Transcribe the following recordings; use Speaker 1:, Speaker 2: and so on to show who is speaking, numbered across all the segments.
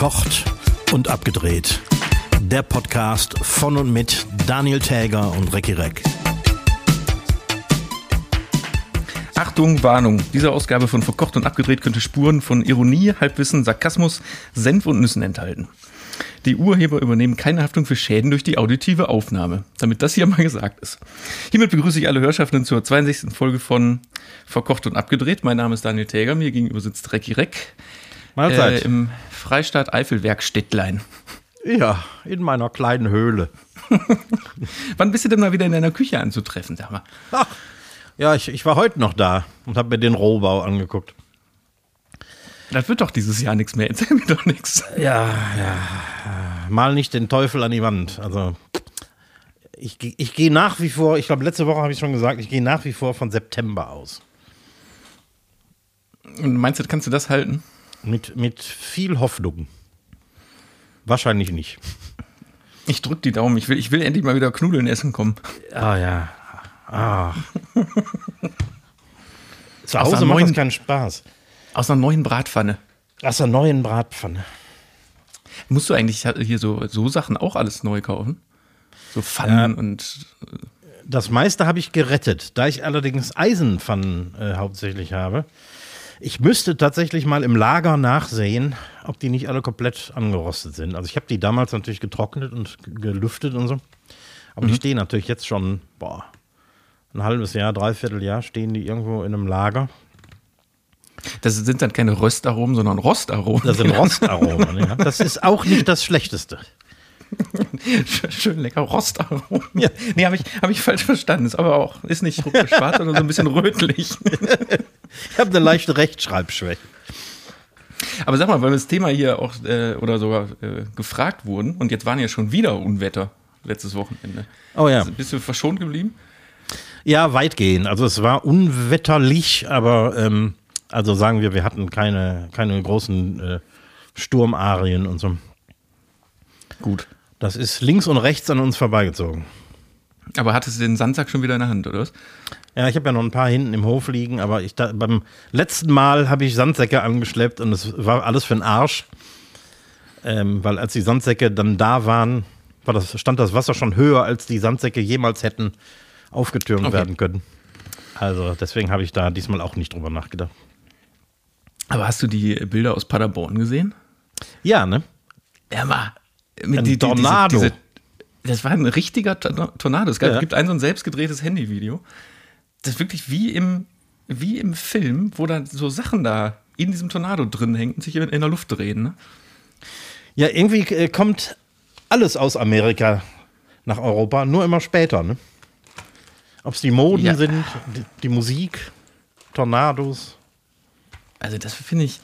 Speaker 1: Verkocht und abgedreht. Der Podcast von und mit Daniel Täger und Recki Reck.
Speaker 2: Achtung, Warnung. Diese Ausgabe von Verkocht und abgedreht könnte Spuren von Ironie, Halbwissen, Sarkasmus, Senf und Nüssen enthalten. Die Urheber übernehmen keine Haftung für Schäden durch die auditive Aufnahme, damit das hier mal gesagt ist. Hiermit begrüße ich alle Hörschaffenden zur 62. Folge von Verkocht und abgedreht. Mein Name ist Daniel Täger, mir gegenüber sitzt Recki Reck.
Speaker 3: Mahlzeit.
Speaker 2: Äh, Im Freistaat Eifelwerk Städtlein.
Speaker 3: Ja, in meiner kleinen Höhle.
Speaker 2: Wann bist du denn mal wieder in deiner Küche anzutreffen, sag mal?
Speaker 3: Ach, ja, ich, ich war heute noch da und habe mir den Rohbau angeguckt.
Speaker 2: Das wird doch dieses Jahr nichts mehr. Erzähl mir doch nichts.
Speaker 3: Ja, ja. Mal nicht den Teufel an die Wand. Also, ich, ich gehe nach wie vor, ich glaube, letzte Woche habe ich schon gesagt, ich gehe nach wie vor von September aus.
Speaker 2: Und meinst du, kannst du das halten?
Speaker 3: Mit, mit viel Hoffnung. Wahrscheinlich nicht.
Speaker 2: Ich drück die Daumen. Ich will, ich will endlich mal wieder Knudeln essen kommen.
Speaker 3: Ah, ja. Ah. Zu
Speaker 2: Aus
Speaker 3: Hause
Speaker 2: einer
Speaker 3: macht das
Speaker 2: neuen-
Speaker 3: keinen Spaß.
Speaker 2: Aus einer neuen Bratpfanne.
Speaker 3: Aus der neuen Bratpfanne.
Speaker 2: Musst du eigentlich hier so, so Sachen auch alles neu kaufen? So Pfannen und.
Speaker 3: Das meiste habe ich gerettet, da ich allerdings Eisenpfannen äh, hauptsächlich habe. Ich müsste tatsächlich mal im Lager nachsehen, ob die nicht alle komplett angerostet sind. Also ich habe die damals natürlich getrocknet und gelüftet und so. Aber die stehen natürlich jetzt schon, boah, ein halbes Jahr, dreiviertel Jahr stehen die irgendwo in einem Lager.
Speaker 2: Das sind dann keine Röstaromen, sondern Rostaromen.
Speaker 3: Das sind Rostaromen. ja. Das ist auch nicht das Schlechteste.
Speaker 2: Schön lecker Rostaromen. Ja. Nee, habe ich, hab ich falsch verstanden. Ist aber auch, ist nicht schwarz, sondern so ein bisschen rötlich.
Speaker 3: Ich habe eine leichte Rechtschreibschwäche.
Speaker 2: Aber sag mal, weil das Thema hier auch äh, oder sogar äh, gefragt wurden und jetzt waren ja schon wieder Unwetter letztes Wochenende.
Speaker 3: Oh ja.
Speaker 2: Also bist du verschont geblieben?
Speaker 3: Ja, weitgehend. Also es war unwetterlich, aber ähm, also sagen wir, wir hatten keine, keine großen äh, Sturmarien und so.
Speaker 2: Gut.
Speaker 3: Das ist links und rechts an uns vorbeigezogen.
Speaker 2: Aber hattest du den Sandsack schon wieder in der Hand, oder was?
Speaker 3: Ja, ich habe ja noch ein paar hinten im Hof liegen, aber ich da, beim letzten Mal habe ich Sandsäcke angeschleppt und es war alles für den Arsch. Ähm, weil als die Sandsäcke dann da waren, war das, stand das Wasser schon höher, als die Sandsäcke jemals hätten aufgetürmt
Speaker 2: Okay.
Speaker 3: werden können. Also deswegen habe ich da diesmal auch nicht drüber nachgedacht.
Speaker 2: Aber hast du die Bilder aus Paderborn gesehen?
Speaker 3: Ja, ne?
Speaker 2: Ja, mal. Mit
Speaker 3: Ein Tornado.
Speaker 2: das war ein richtiger Tor- Tornado. Es gab,
Speaker 3: Ja.
Speaker 2: gibt ein so ein selbstgedrehtes Handyvideo. Das ist wirklich wie im, wie im Film, wo dann so Sachen da in diesem Tornado drin hängen und sich in, in der Luft drehen. Ne?
Speaker 3: Ja, irgendwie äh, kommt alles aus Amerika nach Europa, nur immer später, ne? Ob es die Moden
Speaker 2: Ja.
Speaker 3: sind, die, die Musik, Tornados.
Speaker 2: Also das finde ich.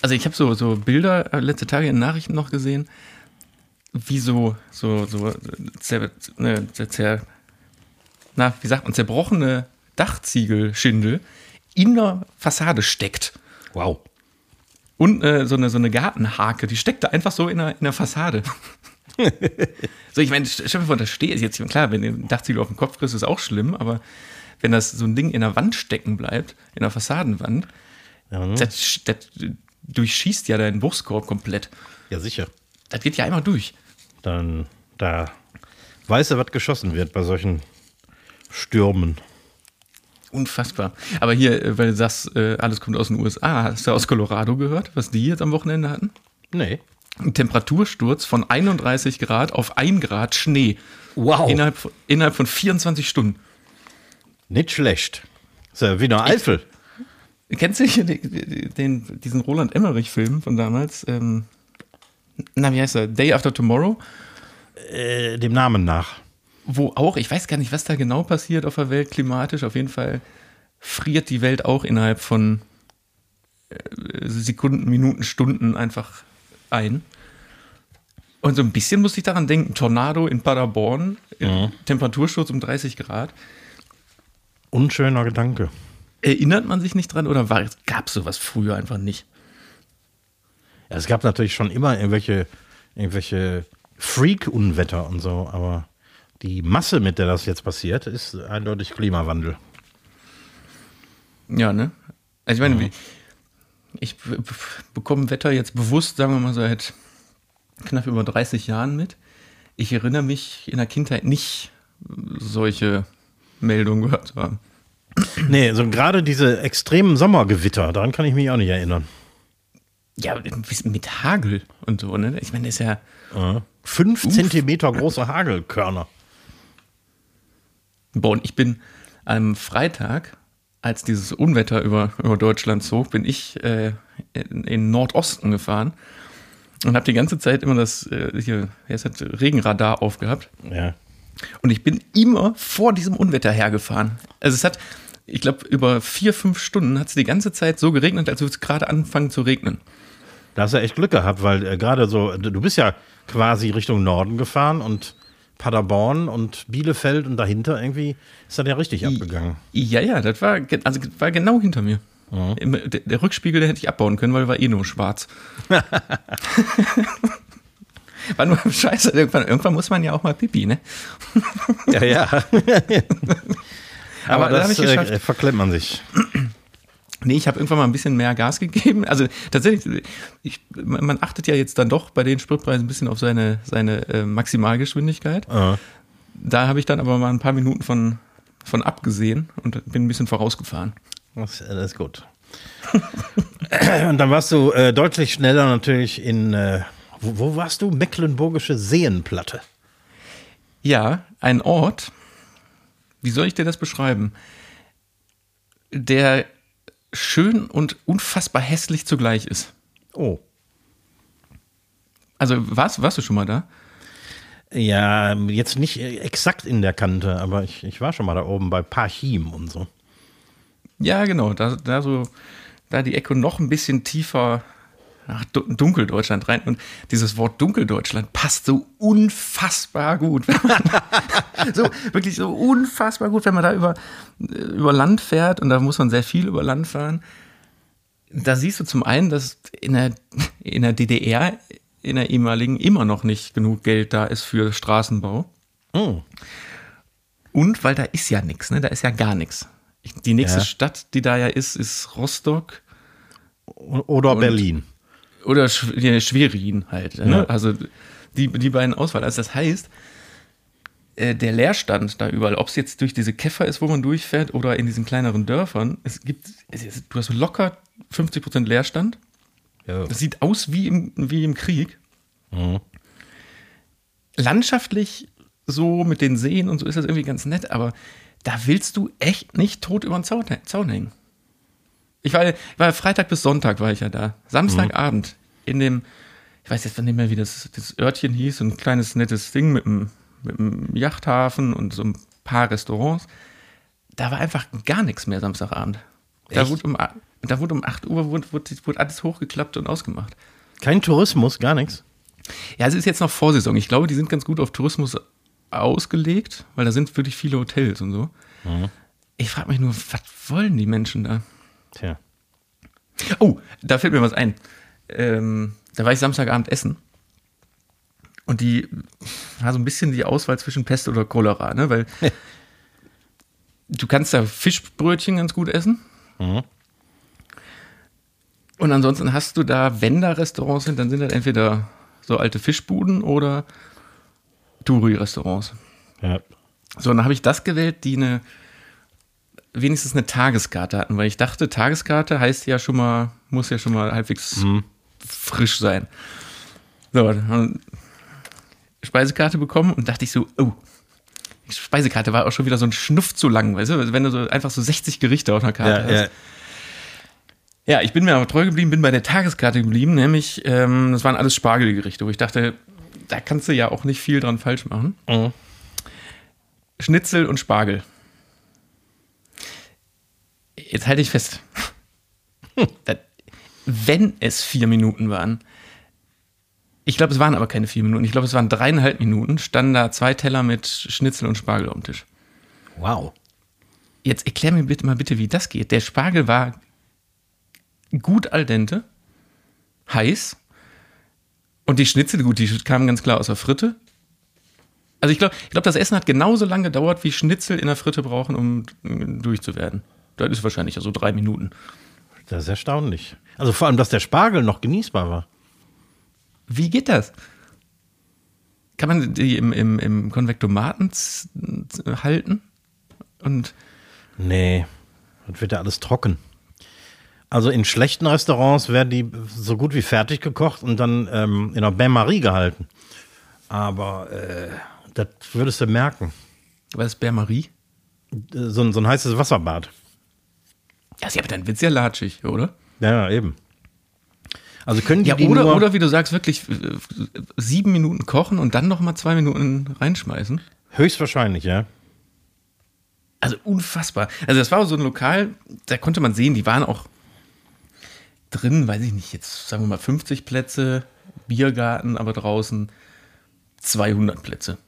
Speaker 2: Also ich habe so, so Bilder äh, letzte Tage in Nachrichten noch gesehen, wie so, so, so zer, ne, zer, na, wie sagt man, zerbrochene Dachziegelschindel in der Fassade steckt.
Speaker 3: Wow.
Speaker 2: Und äh, so, eine, so eine Gartenhake, die steckt da einfach so in der, in der Fassade. so, ich meine, stell dir vor, da steht jetzt, klar, wenn du ein Dachziegel auf den Kopf kriegst, ist auch schlimm, aber wenn das so ein Ding in der Wand stecken bleibt, in der Fassadenwand, das, das durchschießt ja deinen Brustkorb komplett.
Speaker 3: Ja, sicher.
Speaker 2: Das geht ja einmal durch.
Speaker 3: Dann, da weiß er, was geschossen wird bei solchen Stürmen.
Speaker 2: Unfassbar. Aber hier, äh, weil du sagst, äh, alles kommt aus den USA, hast du aus Colorado gehört, was die jetzt am Wochenende hatten?
Speaker 3: Nee.
Speaker 2: Ein Temperatursturz von 31 Grad auf 1 Grad Schnee.
Speaker 3: Wow.
Speaker 2: Innerhalb, von- innerhalb von 24 Stunden.
Speaker 3: Nicht schlecht. Ist ja wie eine Eifel.
Speaker 2: Kennst du hier den, den, diesen Roland Emmerich-Film von damals? Ähm, na, wie heißt er? Day After Tomorrow?
Speaker 3: Äh, dem Namen nach.
Speaker 2: Wo auch, ich weiß gar nicht, was da genau passiert auf der Welt klimatisch. Auf jeden Fall friert die Welt auch innerhalb von äh, Sekunden, Minuten, Stunden einfach ein. Und so ein bisschen musste ich daran denken: Tornado in Paderborn, äh, Temperatursturz um 30 Grad.
Speaker 3: Unschöner Gedanke.
Speaker 2: Erinnert man sich nicht dran oder gab es sowas früher einfach nicht?
Speaker 3: Ja, es gab natürlich schon immer irgendwelche, irgendwelche Freak-Unwetter und so, aber die Masse, mit der das jetzt passiert, ist eindeutig Klimawandel.
Speaker 2: Ja, ne? Also ich meine, wie- ich be- be- bekomme Wetter jetzt bewusst, sagen wir mal, seit knapp über 30 Jahren mit. Ich erinnere mich in der Kindheit nicht solche Meldungen gehört zu haben.
Speaker 3: Nee, so gerade diese extremen Sommergewitter, daran kann ich mich auch nicht erinnern.
Speaker 2: Ja, mit Hagel und so, ne? Ich meine, das ist ja.
Speaker 3: Ja. Fünf Uff. Zentimeter große Hagelkörner.
Speaker 2: Boah, und ich bin am Freitag, als dieses Unwetter über, über Deutschland zog, bin ich äh, in, in Nordosten gefahren und habe die ganze Zeit immer das äh, hier, jetzt hat Regenradar aufgehabt.
Speaker 3: Ja.
Speaker 2: Und ich bin immer vor diesem Unwetter hergefahren. Also es hat, ich glaube, über vier, fünf Stunden hat es die ganze Zeit so geregnet, als würde es gerade anfangen zu regnen.
Speaker 3: Da hast du echt Glück gehabt, weil äh, gerade so, du bist ja quasi Richtung Norden gefahren und Paderborn und Bielefeld und dahinter irgendwie ist das ja richtig abgegangen.
Speaker 2: Ja, ja, das war, also war genau hinter mir. Mhm. Der, der, Rückspiegel, den hätte ich abbauen können, weil war eh nur schwarz. war nur scheiße. Irgendwann, irgendwann, muss man ja auch mal pipi, ne?
Speaker 3: ja, ja. Aber, Aber das ich äh, verklemmt man sich.
Speaker 2: Nee, ich habe irgendwann mal ein bisschen mehr Gas gegeben. Also tatsächlich, ich, man achtet ja jetzt dann doch bei den Spritpreisen ein bisschen auf seine, seine äh, Maximalgeschwindigkeit. Uh Da habe ich dann aber mal ein paar Minuten von, von abgesehen und bin ein bisschen vorausgefahren.
Speaker 3: Das, das ist gut. und dann warst du äh, deutlich schneller natürlich in, äh, wo, wo warst du? Mecklenburgische Seenplatte.
Speaker 2: Ja, ein Ort, wie soll ich dir das beschreiben? Der schön und unfassbar hässlich zugleich ist.
Speaker 3: Oh.
Speaker 2: Also warst, warst du schon mal da?
Speaker 3: Ja, jetzt nicht exakt in der Kante, aber ich, ich war schon mal da oben bei Parchim und so.
Speaker 2: Ja, genau. Da, da so, da die Ecke noch ein bisschen tiefer nach Dunkeldeutschland rein. Und dieses Wort Dunkeldeutschland passt so unfassbar gut. so, wirklich so unfassbar gut, wenn man da über, über Land fährt. Und da muss man sehr viel über Land fahren. Da siehst du zum einen, dass in der, in der DDR, in der ehemaligen, immer noch nicht genug Geld da ist für Straßenbau.
Speaker 3: Oh.
Speaker 2: Und weil da ist ja nichts, ne? Da ist ja gar nichts. Die nächste ja. Stadt, die da ja ist, ist Rostock.
Speaker 3: Oder Berlin.
Speaker 2: Oder Schwerin halt. Ne? Ja. Also die, die beiden Auswahl. Also das heißt, äh, der Leerstand da überall, ob es jetzt durch diese Käfer ist, wo man durchfährt, oder in diesen kleineren Dörfern, es gibt, es, du hast locker 50% Leerstand. Ja. Das sieht aus wie im, wie im Krieg. Mhm. Landschaftlich so mit den Seen und so ist das irgendwie ganz nett, aber da willst du echt nicht tot über den Zaun, Zaun hängen. Ich war, war Freitag bis Sonntag war ich ja da. Samstagabend mhm. in dem, ich weiß jetzt nicht mehr, wie das, das Örtchen hieß, so ein kleines nettes Ding mit einem, mit einem Yachthafen und so ein paar Restaurants. Da war einfach gar nichts mehr Samstagabend. Da wurde, um, da wurde um 8 Uhr wurde, wurde, wurde alles hochgeklappt und ausgemacht.
Speaker 3: Kein Tourismus, gar nichts.
Speaker 2: Ja, es ist jetzt noch Vorsaison. Ich glaube, die sind ganz gut auf Tourismus ausgelegt, weil da sind wirklich viele Hotels und so. Mhm. Ich frage mich nur, was wollen die Menschen da?
Speaker 3: Tja.
Speaker 2: Oh, da fällt mir was ein. Ähm, da war ich Samstagabend essen. Und die war so ein bisschen die Auswahl zwischen Pest oder Cholera, ne? Weil du kannst da Fischbrötchen ganz gut essen. Mhm. Und ansonsten hast du da, wenn da Restaurants sind, dann sind das entweder so alte Fischbuden oder Touri-Restaurants.
Speaker 3: Ja.
Speaker 2: So, und dann habe ich das gewählt, die eine wenigstens eine Tageskarte hatten, weil ich dachte, Tageskarte heißt ja schon mal, muss ja schon mal halbwegs mhm. frisch sein. So, Speisekarte bekommen und dachte ich so, oh, Speisekarte war auch schon wieder so ein Schnuff zu lang, weißt du, wenn du so einfach so 60 Gerichte auf einer Karte ja, hast. Ja. Ja, ich bin mir aber treu geblieben, bin bei der Tageskarte geblieben, nämlich, ähm, das waren alles Spargelgerichte, wo ich dachte, da kannst du ja auch nicht viel dran falsch machen. Mhm. Schnitzel und Spargel. Jetzt halte ich fest. wenn es vier Minuten waren, ich glaube, es waren aber keine vier Minuten, ich glaube, es waren dreieinhalb Minuten, standen da zwei Teller mit Schnitzel und Spargel auf dem Tisch.
Speaker 3: Wow.
Speaker 2: Jetzt erklär mir bitte mal bitte, wie das geht. Der Spargel war gut al dente, heiß, und die Schnitzel, gut, die kamen ganz klar aus der Fritte. Also ich glaube, ich glaub, das Essen hat genauso lange gedauert, wie Schnitzel in der Fritte brauchen, um durchzuwerden. Das ist wahrscheinlich so drei Minuten.
Speaker 3: Das ist erstaunlich. Also vor allem, dass der Spargel noch genießbar war.
Speaker 2: Wie geht das? Kann man die im, im, im Konvektomaten halten? Und
Speaker 3: Nee, das wird ja alles trocken. Also in schlechten Restaurants werden die so gut wie fertig gekocht und dann ähm, in einer Bain-Marie gehalten. Aber äh, das würdest du merken.
Speaker 2: was ist Bain-Marie?
Speaker 3: Äh, So ein, so ein heißes Wasserbad.
Speaker 2: Ja, aber dann wird's ja latschig, oder?
Speaker 3: Ja, eben. Also können die,
Speaker 2: Ja,
Speaker 3: die
Speaker 2: oder,
Speaker 3: nur,
Speaker 2: oder wie du sagst, wirklich äh, sieben Minuten kochen und dann noch mal zwei Minuten reinschmeißen.
Speaker 3: höchstwahrscheinlich, ja.
Speaker 2: Also unfassbar. Also das war so ein Lokal, da konnte man sehen, die waren auch drin, weiß ich nicht, jetzt sagen wir mal 50 Plätze, Biergarten, aber draußen 200 Plätze.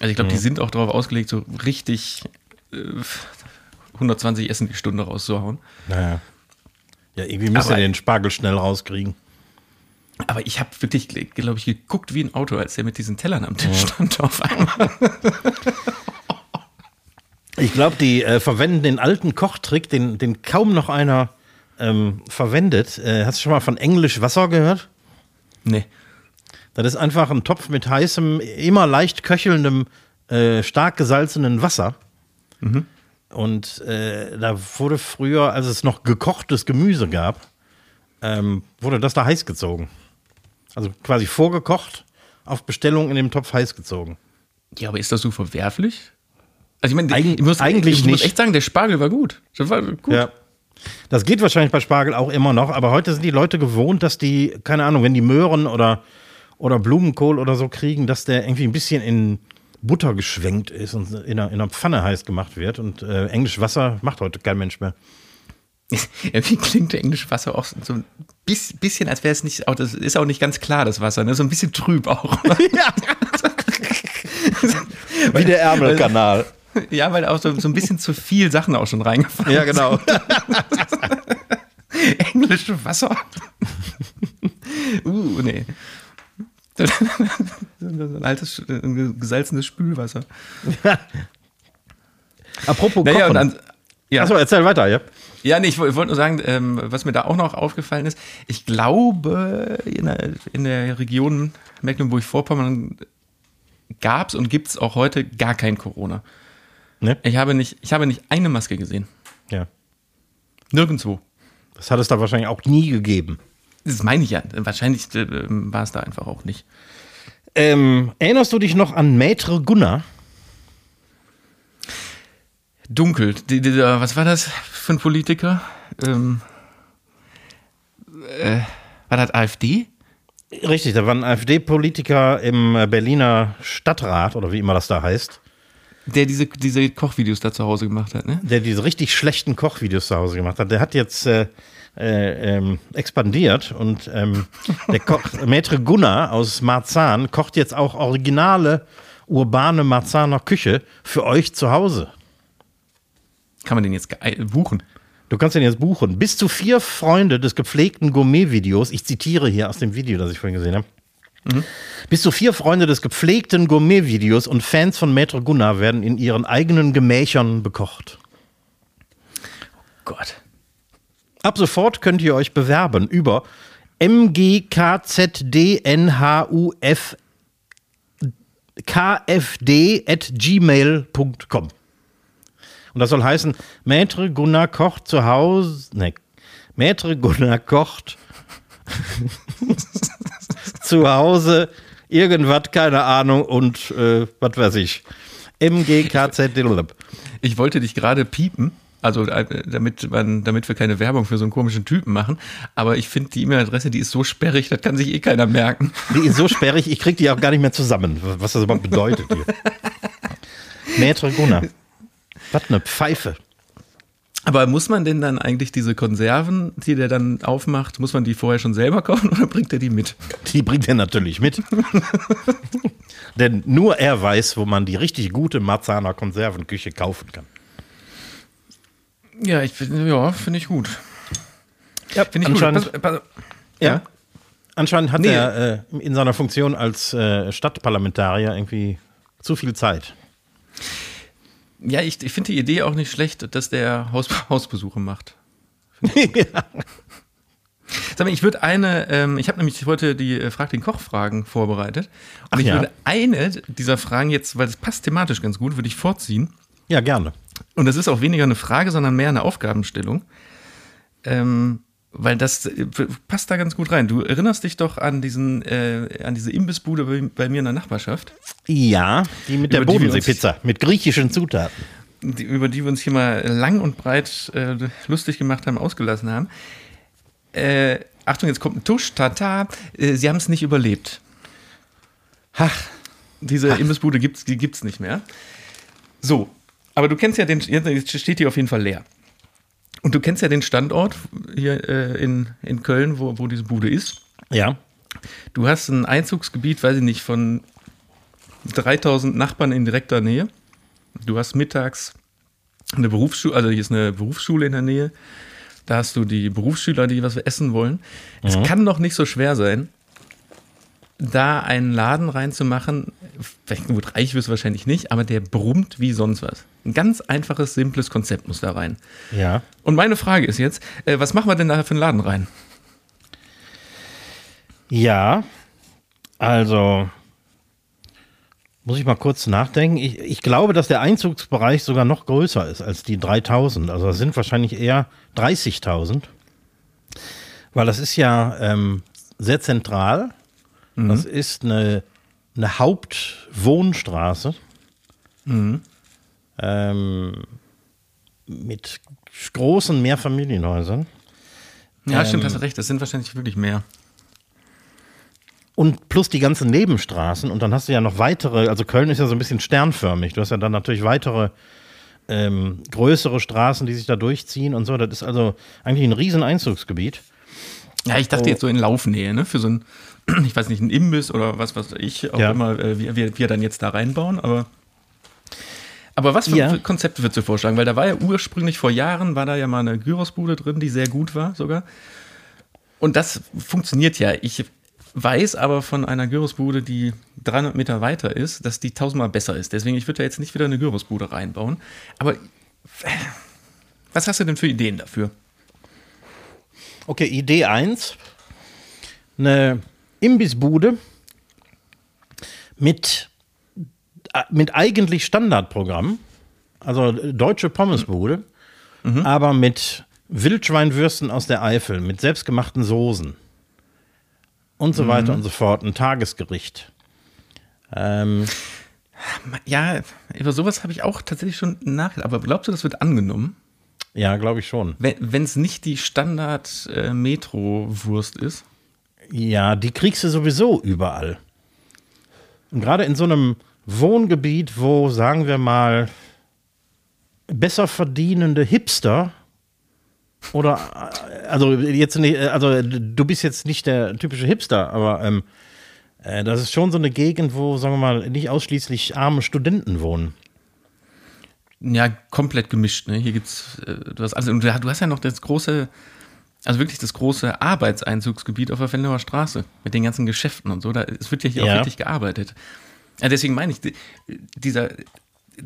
Speaker 2: Also ich glaube, die sind auch darauf ausgelegt, so richtig äh, 120 Essen die Stunde rauszuhauen.
Speaker 3: Naja. Ja, irgendwie müssen wir den Spargel schnell rauskriegen.
Speaker 2: Aber ich habe wirklich, glaube ich, geguckt wie ein Auto, als der mit diesen Tellern am Tisch stand auf einmal.
Speaker 3: Ich glaube, die äh, verwenden den alten Kochtrick, den, den kaum noch einer ähm, verwendet. Äh, hast du schon mal von Englisch Wasser gehört?
Speaker 2: Nee.
Speaker 3: Das ist einfach ein Topf mit heißem, immer leicht köchelndem, äh, stark gesalzenen Wasser. Und äh, da wurde früher, als es noch gekochtes Gemüse gab, ähm, wurde das da heiß gezogen. Also quasi vorgekocht, auf Bestellung in dem Topf heiß gezogen.
Speaker 2: Ja, aber ist das so verwerflich? Also ich meine,
Speaker 3: Eig-
Speaker 2: ich muss,
Speaker 3: eigentlich
Speaker 2: ich muss
Speaker 3: nicht.
Speaker 2: echt sagen, der Spargel war gut. Das war gut.
Speaker 3: Ja. Das geht wahrscheinlich bei Spargel auch immer noch, aber heute sind die Leute gewohnt, dass die, keine Ahnung, wenn die Möhren oder, oder Blumenkohl oder so kriegen, dass der irgendwie ein bisschen in Butter geschwenkt ist und in einer, in einer Pfanne heiß gemacht wird. Und äh, Englisch Wasser macht heute kein Mensch mehr.
Speaker 2: Irgendwie klingt der englische Wasser auch so ein bis- bisschen, als wäre es nicht, auch, das ist auch nicht ganz klar, das Wasser, ne? so ein bisschen trüb auch.
Speaker 3: Wie der Ärmelkanal.
Speaker 2: ja, weil auch so, so ein bisschen zu viel Sachen auch schon reingefallen
Speaker 3: ja, genau.
Speaker 2: Englische Wasser. uh, nee. Ein altes, ein gesalzenes Spülwasser.
Speaker 3: Apropos
Speaker 2: Naja,
Speaker 3: Kochen.
Speaker 2: dann, ja.
Speaker 3: Achso, erzähl weiter, ja.
Speaker 2: Ja, nee, ich wollte nur sagen, ähm, was mir da auch noch aufgefallen ist, ich glaube, in der, in der Region Mecklenburg-Vorpommern gab es und gibt es auch heute gar kein Corona.
Speaker 3: Ne?
Speaker 2: Ich habe, nicht, ich habe nicht eine Maske gesehen.
Speaker 3: Ja.
Speaker 2: Nirgendwo.
Speaker 3: Das hat es da wahrscheinlich auch nie gegeben.
Speaker 2: Das meine ich ja. Wahrscheinlich äh, war es da einfach auch nicht.
Speaker 3: Ähm, erinnerst du dich noch an Maître Gunnar?
Speaker 2: Dunkel. Die, dieser, was war das für ein Politiker? Ähm, äh, war das AfD?
Speaker 3: Richtig, da war ein AfD-Politiker im äh, Berliner Stadtrat oder wie immer das da heißt,
Speaker 2: Der diese, diese Kochvideos da zu Hause gemacht hat, ne?
Speaker 3: der diese richtig schlechten Kochvideos zu Hause gemacht hat. Der hat jetzt äh, äh, ähm, expandiert und ähm, der Koch, Maître Gunnar aus Marzahn kocht jetzt auch originale urbane Marzahner Küche für euch zu Hause.
Speaker 2: Kann man den jetzt buchen?
Speaker 3: Du kannst den jetzt buchen. Bis zu vier Freunde des gepflegten Gourmet-Videos, ich zitiere hier aus dem Video, das ich vorhin gesehen habe. Bis zu vier Freunde des gepflegten Gourmet-Videos und Fans von Maître Gunnar werden in ihren eigenen Gemächern bekocht.
Speaker 2: Gott.
Speaker 3: Ab sofort könnt ihr euch bewerben über mgkzdnhuf kfd.gmail.com. Und das soll heißen, Maître Gunnar kocht zu Hause, ne, Maître Gunnar kocht zu Hause irgendwas, keine Ahnung, und äh, was weiß ich. MGKZ.
Speaker 2: Ich wollte dich gerade piepen, also äh, damit, man, damit wir keine Werbung für so einen komischen Typen machen, aber ich finde die E-Mail-Adresse, die ist so sperrig, das kann sich eh keiner merken.
Speaker 3: Die ist so sperrig, ich krieg die auch gar nicht mehr zusammen, was das überhaupt bedeutet hier. Maître Gunnar. Was eine Pfeife.
Speaker 2: Aber muss man denn dann eigentlich diese Konserven, die der dann aufmacht, muss man die vorher schon selber kaufen oder bringt er die mit?
Speaker 3: Die bringt er natürlich mit. Denn nur er weiß, wo man die richtig gute Marzahner Konservenküche kaufen kann.
Speaker 2: Ja, ich finde, ja, finde ich gut.
Speaker 3: Ja,
Speaker 2: Finde ich gut.
Speaker 3: anscheinend,
Speaker 2: Pass, pass,
Speaker 3: ja. anscheinend hat
Speaker 2: Nee.
Speaker 3: er äh, in seiner Funktion als äh, Stadtparlamentarier irgendwie zu viel Zeit.
Speaker 2: ja, ich, ich finde die Idee auch nicht schlecht, dass der Haus, Hausbesuche macht. Sag mal, ich würde eine, ähm, ich habe nämlich heute die äh, Frag den Koch-Fragen vorbereitet. Und
Speaker 3: Ach
Speaker 2: ich
Speaker 3: ja.
Speaker 2: würde eine dieser Fragen jetzt, weil es passt thematisch ganz gut, würde ich vorziehen.
Speaker 3: Ja, gerne.
Speaker 2: Und das ist auch weniger eine Frage, sondern mehr eine Aufgabenstellung. Ähm, weil das äh, passt da ganz gut rein. Du erinnerst dich doch an diesen, äh, an diese Imbissbude bei, bei mir in der Nachbarschaft,
Speaker 3: Ja, die mit der Bodenseepizza, mit griechischen Zutaten.
Speaker 2: die, über die wir uns hier mal lang und breit äh, lustig gemacht haben, ausgelassen haben. Äh, Achtung, jetzt kommt ein Tusch, tata. Äh, sie haben es nicht überlebt.
Speaker 3: Ach,
Speaker 2: Diese Imbissbude gibt's, die gibt's nicht mehr. So, aber du kennst ja den, jetzt steht die auf jeden Fall leer. Und du kennst ja den Standort hier äh, in, in Köln, wo, wo diese Bude ist.
Speaker 3: ja.
Speaker 2: Du hast ein Einzugsgebiet, weiß ich nicht, von 3000 Nachbarn in direkter Nähe. Du hast mittags eine Berufsschule, also hier ist eine Berufsschule in der Nähe. Da hast du die Berufsschüler, die was essen wollen. Es kann doch nicht so schwer sein, da einen Laden reinzumachen. Vielleicht gut, reich wirst du wahrscheinlich nicht, aber der brummt wie sonst was. Ein ganz einfaches, simples Konzept muss da rein.
Speaker 3: Ja.
Speaker 2: Und meine Frage ist jetzt, äh, was machen wir denn da für einen Laden rein?
Speaker 3: Ja, also muss ich mal kurz nachdenken. Ich, ich glaube, dass der Einzugsbereich sogar noch größer ist als die 3000. Also das sind wahrscheinlich eher 30.000. Weil das ist ja ähm, sehr zentral. Das ist eine, eine Hauptwohnstraße. Ähm, mit großen Mehrfamilienhäusern.
Speaker 2: Ja, stimmt, hast du recht, das sind wahrscheinlich wirklich mehr.
Speaker 3: Und plus die ganzen Nebenstraßen und dann hast du ja noch weitere, also Köln ist ja so ein bisschen sternförmig. Du hast ja dann natürlich weitere ähm, größere Straßen, die sich da durchziehen und so. Das ist also eigentlich ein riesen Einzugsgebiet.
Speaker 2: Ja, ich dachte jetzt so in Laufnähe, ne? Für so ein, ich weiß nicht, ein Imbiss oder was weiß ich, auch
Speaker 3: Ja.
Speaker 2: immer, äh, wie wir, wir dann jetzt da reinbauen, aber. Aber was für
Speaker 3: Ja.
Speaker 2: Konzepte würdest du vorschlagen? Weil da war ja ursprünglich vor Jahren, war da ja mal eine Gyrosbude drin, die sehr gut war sogar. Und das funktioniert ja. Ich weiß aber von einer Gyrosbude, die 300 Meter weiter ist, dass die tausendmal besser ist. Deswegen, ich würde da jetzt nicht wieder eine Gyrosbude reinbauen. Aber äh, was hast du denn für Ideen dafür?
Speaker 3: Okay, Idee 1. Eine Imbissbude mit, äh, mit eigentlich Standardprogramm. Also deutsche Pommesbude, aber mit Wildschweinwürsten aus der Eifel, mit selbstgemachten Soßen und so weiter und so fort. Ein Tagesgericht. Ähm,
Speaker 2: Ja, über sowas habe ich auch tatsächlich schon nachgedacht. Aber glaubst du, das wird angenommen?
Speaker 3: Ja, glaube ich schon.
Speaker 2: Wenn es nicht die Standard-Metro-Wurst ist?
Speaker 3: Ja, die kriegst du sowieso überall. Und gerade in so einem Wohngebiet, wo, sagen wir mal, besser verdienende Hipster oder, äh, also jetzt nicht, äh, also du bist jetzt nicht der typische Hipster, aber ähm, äh, das ist schon so eine Gegend, wo, sagen wir mal, nicht ausschließlich arme Studenten wohnen.
Speaker 2: Ja, komplett gemischt. Ne? Hier gibt's, äh, du hast alles, und du hast ja noch das große, also wirklich das große Arbeitseinzugsgebiet auf der Fenloher Straße mit den ganzen Geschäften und so. Da, es wird ja hier
Speaker 3: Ja.
Speaker 2: auch richtig gearbeitet. Ja, deswegen meine ich, die- dieser,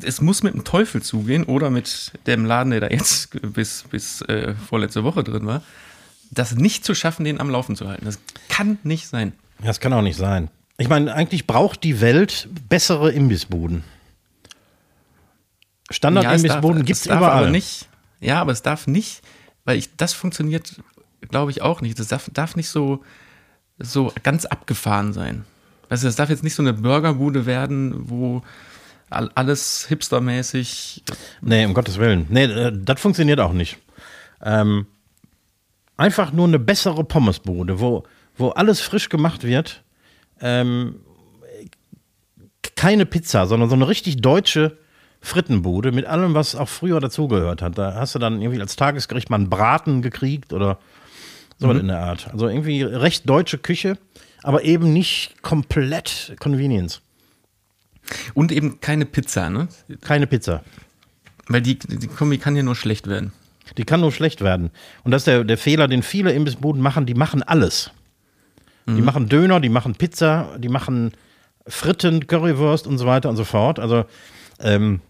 Speaker 2: es muss mit dem Teufel zugehen oder mit dem Laden, der da jetzt bis, bis äh, vorletzte Woche drin war, das nicht zu schaffen, den am Laufen zu halten. Das kann nicht sein.
Speaker 3: Das kann auch nicht sein. Ich meine, eigentlich braucht die Welt bessere Imbissbuden.
Speaker 2: Ja, es
Speaker 3: Standard-Imbissbuden
Speaker 2: darf-
Speaker 3: gibt es
Speaker 2: darf
Speaker 3: überall.
Speaker 2: Aber nicht, ja, aber es darf nicht, weil ich, das funktioniert, glaube ich, auch nicht. Das darf, darf nicht so, so ganz abgefahren sein. Weißt du, das darf jetzt nicht so eine Burgerbude werden, wo all- alles hipstermäßig.
Speaker 3: Nee, um Gottes Willen. Nee, äh, das funktioniert auch nicht. Ähm, einfach nur eine bessere Pommesbude, wo, wo alles frisch gemacht wird. Ähm, keine Pizza, sondern so eine richtig deutsche Frittenbude mit allem, was auch früher dazugehört hat. Da hast du dann irgendwie als Tagesgericht mal einen Braten gekriegt oder sowas in der Art. Also irgendwie recht deutsche Küche, aber eben nicht komplett Convenience.
Speaker 2: Und eben keine Pizza, ne?
Speaker 3: Keine Pizza.
Speaker 2: Weil die, die Kombi kann ja nur schlecht werden.
Speaker 3: Die kann nur schlecht werden. Und das ist der, der Fehler, den viele Imbissbuden machen, die machen alles. Die machen Döner, die machen Pizza, die machen Fritten, Currywurst und so weiter und so fort. Also ähm,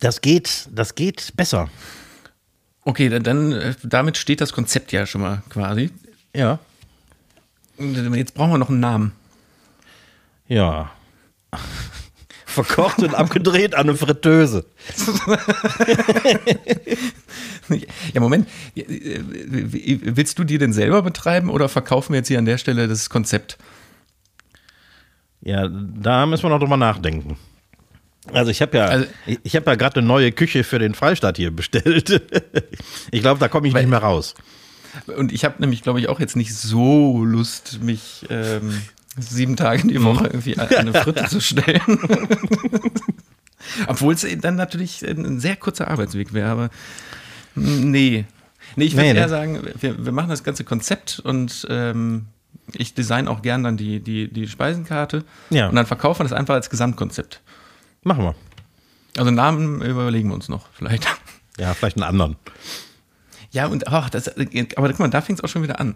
Speaker 3: das geht, das geht besser.
Speaker 2: Okay, dann, dann äh, damit steht das Konzept ja schon mal quasi.
Speaker 3: Ja.
Speaker 2: Jetzt brauchen wir noch einen Namen.
Speaker 3: Ja. Verkocht und abgedreht an eine Fritteuse.
Speaker 2: Ja, Moment. Willst du die denn selber betreiben oder verkaufen wir jetzt hier an der Stelle das Konzept?
Speaker 3: Ja, da müssen wir noch drüber nachdenken. Also ich habe ja,
Speaker 2: Also-
Speaker 3: ich, ich habe ja gerade eine neue Küche für den Freistaat hier bestellt. ich glaube, da komme ich
Speaker 2: Weil-
Speaker 3: nicht mehr raus.
Speaker 2: Und ich habe nämlich, glaube ich, auch jetzt nicht so Lust, mich ähm, sieben Tage die Woche irgendwie an eine Fritte zu stellen. Obwohl es dann natürlich ein sehr kurzer Arbeitsweg wäre, aber mm, nee. Nee, ich würde
Speaker 3: Nee, ne?
Speaker 2: eher sagen, wir, wir machen das ganze Konzept und ähm, ich design auch gern dann die, die, die Speisenkarte
Speaker 3: Ja.
Speaker 2: und dann verkaufen wir das einfach als Gesamtkonzept.
Speaker 3: Machen wir.
Speaker 2: Also Namen überlegen wir uns noch vielleicht.
Speaker 3: Ja, vielleicht einen anderen.
Speaker 2: Ja, und ach, das, aber guck mal, da fängt es auch schon wieder an.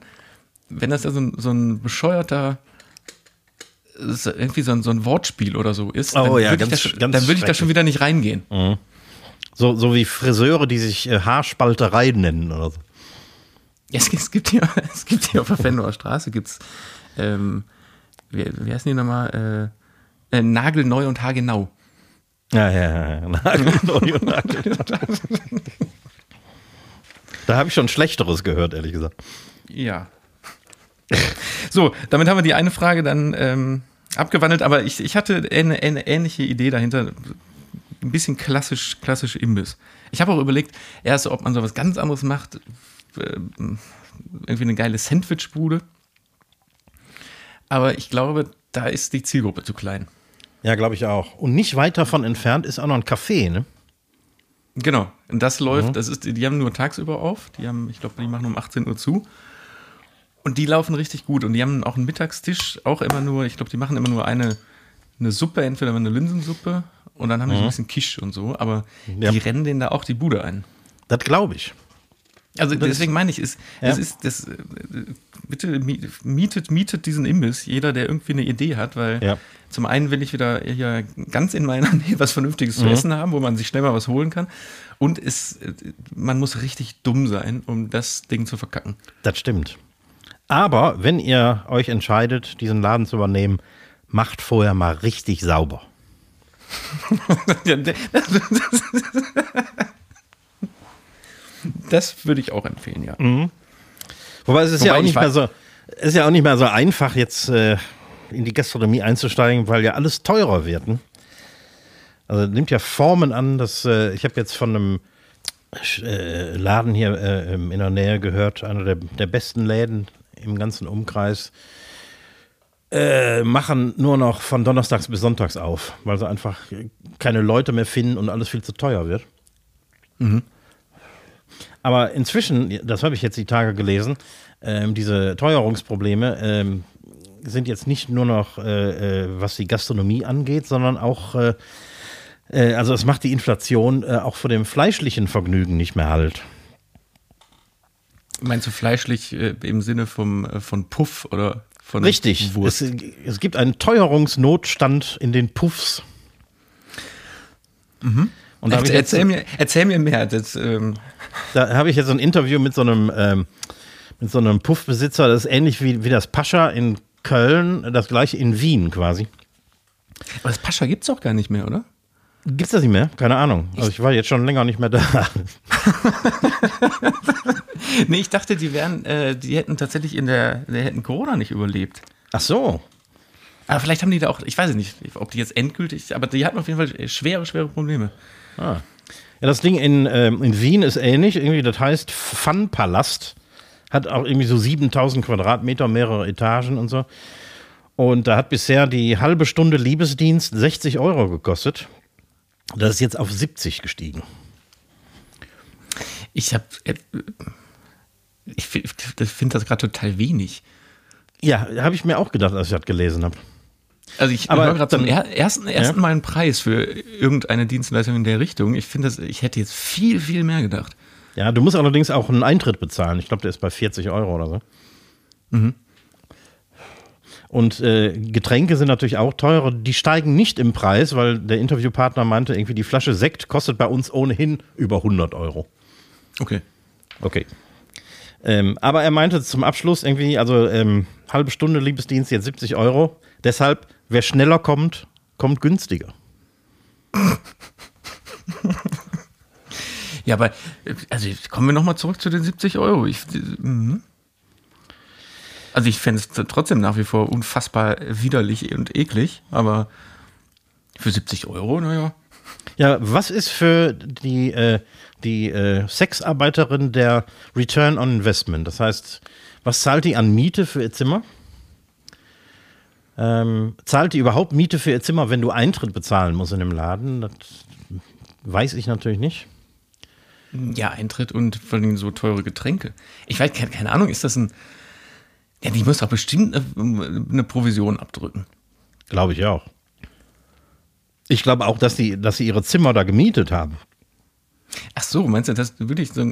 Speaker 2: Wenn das ja so ein, so ein bescheuerter, irgendwie so ein, so ein Wortspiel oder so ist,
Speaker 3: Oh
Speaker 2: dann
Speaker 3: ja,
Speaker 2: würde ich,
Speaker 3: ganz-
Speaker 2: da dann würde ich da schon wieder nicht reingehen.
Speaker 3: So, so wie Friseure, die sich äh, Haarspalterei nennen oder so.
Speaker 2: Ja, es, es gibt hier, es gibt hier auf der Fenloer Straße gibt's, ähm, wie, wie heißen die nochmal? Äh, äh, Nagelneu und Haargenau.
Speaker 3: Ja, ja, ja. Nagelneu und Nagelneu. Da habe ich schon Schlechteres gehört, ehrlich gesagt.
Speaker 2: Ja. So, damit haben wir die eine Frage dann ähm, abgewandelt, aber ich, ich hatte eine, eine ähnliche Idee dahinter. Ein bisschen klassisch, klassisch Imbiss. Ich habe auch überlegt, erst ob man so was ganz anderes macht. ähm, irgendwie eine geile Sandwichbude. Aber ich glaube, da ist die Zielgruppe zu klein.
Speaker 3: Ja, glaube ich auch. Und nicht weit davon entfernt ist auch noch ein Café, ne?
Speaker 2: Genau. Und das läuft, das ist, die haben nur tagsüber auf. Die haben, ich glaube, die machen um 18 Uhr zu. Und die laufen richtig gut. Und die haben auch einen Mittagstisch, auch immer nur, ich glaube, die machen immer nur eine, eine Suppe, entweder eine Linsensuppe und dann haben die so ein bisschen Kisch und so. Aber
Speaker 3: Ja.
Speaker 2: die rennen denen da auch die Bude ein.
Speaker 3: Das glaube ich.
Speaker 2: Also deswegen meine ich, ist,
Speaker 3: Ja.
Speaker 2: das ist, das, äh, bitte mi- mietet, mietet diesen Imbiss, jeder, der irgendwie eine Idee hat, weil
Speaker 3: Ja.
Speaker 2: zum einen will ich wieder hier ganz in meiner Nähe was Vernünftiges
Speaker 3: Mhm.
Speaker 2: zu essen haben, wo man sich schnell mal was holen kann. Und es, äh, man muss richtig dumm sein, um das Ding zu verkacken.
Speaker 3: Das stimmt. Aber wenn ihr euch entscheidet, diesen Laden zu übernehmen, macht vorher mal richtig sauber.
Speaker 2: Das, würde ich auch empfehlen, ja.
Speaker 3: Wobei es ist
Speaker 2: Wobei
Speaker 3: ja auch
Speaker 2: ich
Speaker 3: nicht mehr so, ist ja auch nicht mehr so einfach, jetzt äh, in die Gastronomie einzusteigen, weil ja alles teurer wird. Ne? Also nimmt ja Formen an, dass äh, ich habe jetzt von einem äh, Laden hier äh, in der Nähe gehört, einer der, der besten Läden im ganzen Umkreis, äh, machen nur noch von Donnerstags bis Sonntags auf, weil sie einfach keine Leute mehr finden und alles viel zu teuer wird. Aber inzwischen, das habe ich jetzt die Tage gelesen, ähm, diese Teuerungsprobleme ähm, sind jetzt nicht nur noch, äh, äh, was die Gastronomie angeht, sondern auch, äh, äh, also es macht die Inflation äh, auch vor dem fleischlichen Vergnügen nicht mehr halt.
Speaker 2: Meinst du fleischlich äh, im Sinne vom, von Puff oder von
Speaker 3: Richtig. Es,
Speaker 2: Wurst?
Speaker 3: es gibt einen Teuerungsnotstand in den Puffs. Und habe ich, jetzt,
Speaker 2: erzähl, mir, erzähl mir mehr. Das, ähm,
Speaker 3: da habe ich jetzt ein Interview mit so einem, ähm, mit so einem Puffbesitzer, das ist ähnlich wie, wie das Pascha in Köln, das gleiche in Wien quasi.
Speaker 2: aber das Pascha gibt es doch gar nicht mehr, oder?
Speaker 3: Gibt's das nicht mehr? Keine Ahnung. Also ich war jetzt schon länger nicht mehr da.
Speaker 2: Nee, ich dachte, die wären, äh, die hätten tatsächlich in der, die hätten Corona nicht überlebt.
Speaker 3: Ach so.
Speaker 2: Aber vielleicht haben die da auch, ich weiß es nicht, ob die jetzt endgültig, aber die hatten auf jeden Fall schwere, schwere Probleme.
Speaker 3: Ja, das Ding in, ähm, in Wien ist ähnlich. Irgendwie, das heißt Fun-Palast. Hat auch irgendwie so 7000 Quadratmeter, mehrere Etagen und so. Und da hat bisher die halbe Stunde Liebesdienst 60 Euro gekostet. Das ist jetzt auf 70 gestiegen.
Speaker 2: Ich habe, ich finde find das gerade total wenig.
Speaker 3: Ja, habe ich mir auch gedacht, als ich das gelesen habe.
Speaker 2: Also ich
Speaker 3: Aber
Speaker 2: höre gerade zum er, ersten, ersten
Speaker 3: Ja.
Speaker 2: Mal einen Preis für irgendeine Dienstleistung in der Richtung. Ich finde ich hätte jetzt viel, viel mehr gedacht.
Speaker 3: Ja, du musst allerdings auch einen Eintritt bezahlen. Ich glaube, der ist bei 40 Euro oder so. Und äh, Getränke sind natürlich auch teurer. Die steigen nicht im Preis, weil der Interviewpartner meinte, irgendwie die Flasche Sekt kostet bei uns ohnehin über 100 Euro.
Speaker 2: Okay.
Speaker 3: Okay. Ähm, aber er meinte zum Abschluss irgendwie, also ähm, halbe Stunde Liebesdienst, jetzt 70 Euro. Deshalb, wer schneller kommt, kommt günstiger.
Speaker 2: Ja, aber also kommen wir nochmal zurück zu den 70 Euro. Ich, mhm. also ich fände es trotzdem nach wie vor unfassbar widerlich und eklig, aber für 70 Euro, naja.
Speaker 3: Ja, was ist für die, äh, die äh, Sexarbeiterin der Return on Investment? Das heißt, was zahlt die an Miete für ihr Zimmer? Ähm, zahlt die überhaupt Miete für ihr Zimmer, wenn du Eintritt bezahlen musst in dem Laden? Das weiß ich natürlich nicht.
Speaker 2: Ja, Eintritt und vor allem so teure Getränke. Ich weiß, keine, keine Ahnung, ist das ein. Ja, die muss doch bestimmt eine, eine Provision abdrücken.
Speaker 3: Glaube ich auch. Ich glaube auch, dass, die, dass sie ihre Zimmer da gemietet haben.
Speaker 2: Ach so, meinst du, dass wirklich so,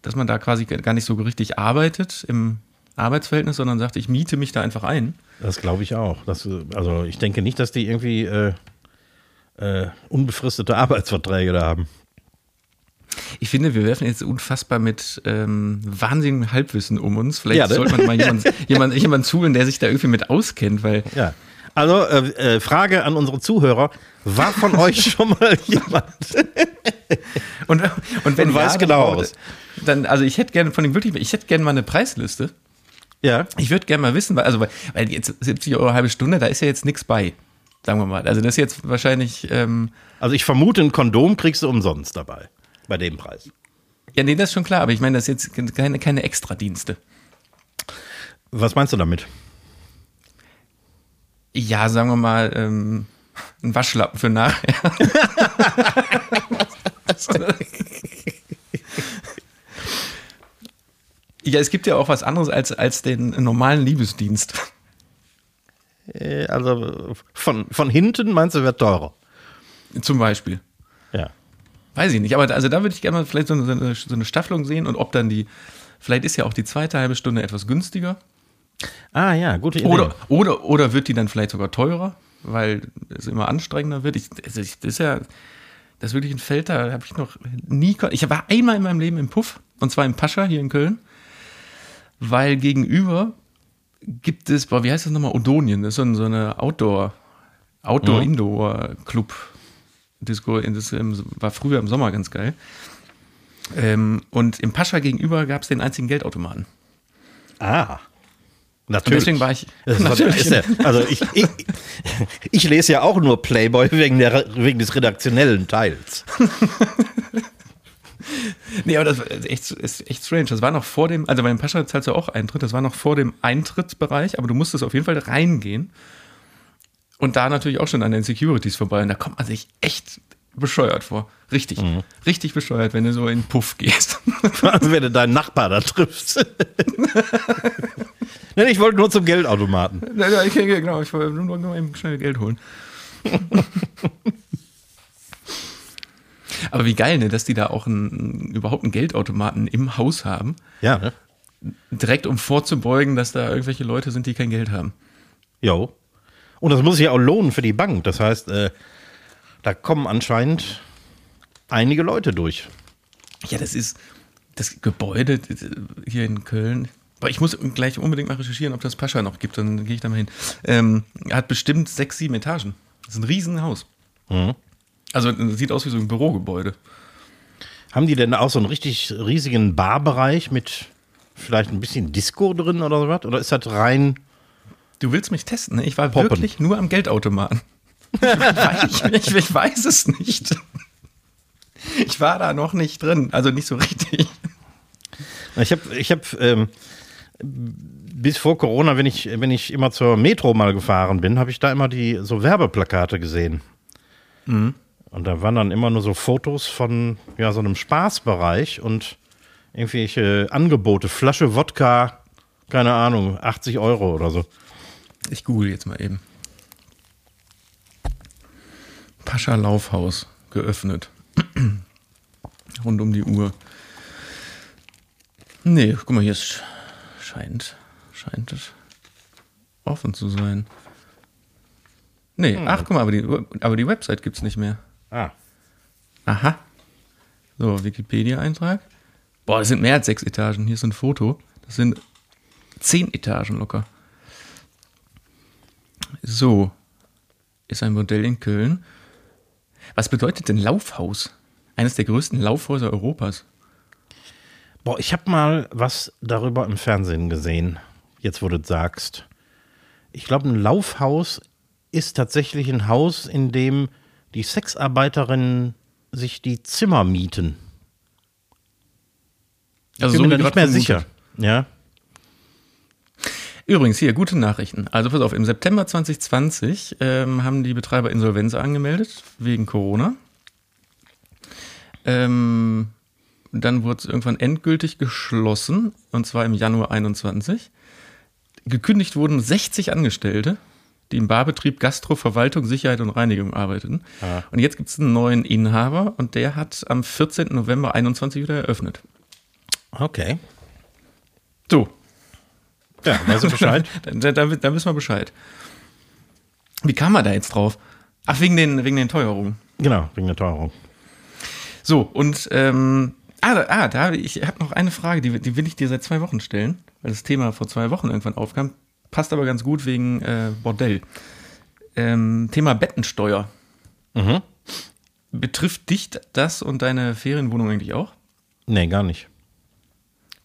Speaker 2: dass man da quasi gar nicht so richtig arbeitet im Arbeitsverhältnis, sondern sagt, ich miete mich da einfach ein?
Speaker 3: Das glaube ich auch. Das, also ich denke nicht, dass die irgendwie äh, äh, unbefristete Arbeitsverträge da haben.
Speaker 2: Ich finde, wir werfen jetzt unfassbar mit ähm, wahnsinnigem Halbwissen um uns. Vielleicht ja, sollte man mal jemanden jemand, jemand zuhören, der sich da irgendwie mit auskennt, weil.
Speaker 3: Ja. Also, äh, äh, Frage an unsere Zuhörer: War von euch schon mal jemand?
Speaker 2: und, und wenn
Speaker 3: und weiß ja, genau
Speaker 2: aus. Dann, also ich hätte gerne von dem wirklich, ich hätte gerne mal eine Preisliste. Ja. Ich würde gerne mal wissen, weil, also, weil jetzt 70 Euro halbe Stunde, da ist ja jetzt nichts bei. Sagen wir mal. Also das ist jetzt wahrscheinlich. Ähm,
Speaker 3: also ich vermute, ein Kondom kriegst du umsonst dabei bei dem Preis.
Speaker 2: Ja, nee, das ist schon klar, aber ich meine, das ist jetzt keine, keine Extradienste.
Speaker 3: Was meinst du damit?
Speaker 2: Ja, sagen wir mal, ähm, ein Waschlappen für nachher. ja, es gibt ja auch was anderes als, als den normalen Liebesdienst.
Speaker 3: Äh, also von, von hinten meinst du, wird teurer.
Speaker 2: Zum Beispiel.
Speaker 3: Ja.
Speaker 2: Weiß ich nicht, aber also da würde ich gerne mal vielleicht so eine, so eine Staffelung sehen und ob dann die, vielleicht ist ja auch die zweite halbe Stunde etwas günstiger.
Speaker 3: Ah ja, gute Idee.
Speaker 2: Oder, oder, oder wird die dann vielleicht sogar teurer, weil es immer anstrengender wird. Ich, also ich, das ist ja, das ist wirklich ein Feld, da habe ich noch nie, ich war einmal in meinem Leben im Puff und zwar im Pascha hier in Köln, weil gegenüber gibt es, boah, wie heißt das nochmal, Odonien, das ist so, so eine Outdoor, Outdoor-Indoor-Club. Disco, das war früher im Sommer ganz geil. Ähm, und im Pascha gegenüber gab es den einzigen Geldautomaten.
Speaker 3: Ah.
Speaker 2: Natürlich. Und deswegen war ich.
Speaker 3: Natürlich. Ja, also ich, ich, ich, lese ja auch nur Playboy wegen, der, wegen des redaktionellen Teils.
Speaker 2: nee, aber das ist echt, ist echt strange. Das war noch vor dem, also bei dem Pascha zahlst du auch Eintritt, das war noch vor dem Eintrittsbereich, aber du musstest auf jeden Fall reingehen. Und da natürlich auch schon an den Securities vorbei. Und da kommt man sich echt bescheuert vor. Richtig. Mhm. Richtig bescheuert, wenn du so in den Puff gehst.
Speaker 3: Also wenn du deinen Nachbar da triffst. Nein, ich wollte nur zum Geldautomaten.
Speaker 2: Ja, ja, genau, ich wollte nur, nur eben schnell Geld holen. Aber wie geil, ne, dass die da auch einen, überhaupt einen Geldautomaten im Haus haben.
Speaker 3: Ja, ne?
Speaker 2: Direkt um vorzubeugen, dass da irgendwelche Leute sind, die kein Geld haben.
Speaker 3: Jo. Und das muss sich ja auch lohnen für die Bank. Das heißt, äh, da kommen anscheinend einige Leute durch.
Speaker 2: Ja, das ist das Gebäude hier in Köln. Aber ich muss gleich unbedingt mal recherchieren, ob das Pascha noch gibt. Dann gehe ich da mal hin. Ähm, er hat bestimmt sechs, sieben Etagen. Das ist ein Riesenhaus. Mhm. Also sieht aus wie so ein Bürogebäude.
Speaker 3: Haben die denn auch so einen richtig riesigen Barbereich mit vielleicht ein bisschen Disco drin oder so was? Oder ist das rein
Speaker 2: Du willst mich testen, ne? Ich war Poppen. wirklich nur am Geldautomaten. ich, ich, ich, weiß es nicht. Ich war da noch nicht drin, also nicht so richtig.
Speaker 3: Ich habe, ich habe ähm, bis vor Corona, wenn ich, wenn ich immer zur Metro mal gefahren bin, habe ich da immer die so Werbeplakate gesehen. Mhm. Und da waren dann immer nur so Fotos von ja so einem Spaßbereich und irgendwelche Angebote, Flasche Wodka, keine Ahnung, 80 Euro oder so.
Speaker 2: Ich google jetzt mal eben. Pascha Laufhaus geöffnet. Rund um die Uhr. Nee, guck mal, hier ist, scheint, scheint es offen zu sein. Nee, hm. ach, guck mal, aber die, aber die Website gibt es nicht mehr.
Speaker 3: Ah.
Speaker 2: Aha. So, Wikipedia-Eintrag. Boah, das sind mehr als sechs Etagen. Hier ist ein Foto. Das sind zehn Etagen locker. So. Ist ein Modell in Köln. Was bedeutet denn Laufhaus? Eines der größten Laufhäuser Europas.
Speaker 3: Boah, ich habe mal was darüber im Fernsehen gesehen, jetzt wo du sagst. Ich glaube, ein Laufhaus ist tatsächlich ein Haus, in dem die Sexarbeiterinnen sich die Zimmer mieten.
Speaker 2: Also
Speaker 3: Ich bin mir da nicht mehr
Speaker 2: vermutet.
Speaker 3: sicher. Ja.
Speaker 2: Übrigens, hier, gute Nachrichten. Also pass auf, im September 2020 ähm, haben die Betreiber Insolvenz angemeldet, wegen Corona. Ähm, dann wurde es irgendwann endgültig geschlossen, und zwar im Januar 21. Gekündigt wurden 60 Angestellte, die im Barbetrieb Gastro, Verwaltung, Sicherheit und Reinigung arbeiteten.
Speaker 3: Ah.
Speaker 2: Und jetzt gibt es einen neuen Inhaber und der hat am 14. November 21 wieder eröffnet.
Speaker 3: Okay.
Speaker 2: So,
Speaker 3: Ja, weißt du Bescheid?
Speaker 2: Da, da, da, wissen wir Bescheid. Wie kam man da jetzt drauf? Ach, wegen den, wegen den Teuerungen.
Speaker 3: genau, wegen der Teuerung.
Speaker 2: So, und ähm, ah, da, ah, da ich habe noch eine Frage, die, die will ich dir seit zwei Wochen stellen, weil das Thema vor zwei Wochen irgendwann aufkam. Passt aber ganz gut wegen äh, Bordell. Ähm, Thema Bettensteuer.
Speaker 3: Mhm.
Speaker 2: Betrifft dich das und deine Ferienwohnung eigentlich auch?
Speaker 3: Nee, gar nicht.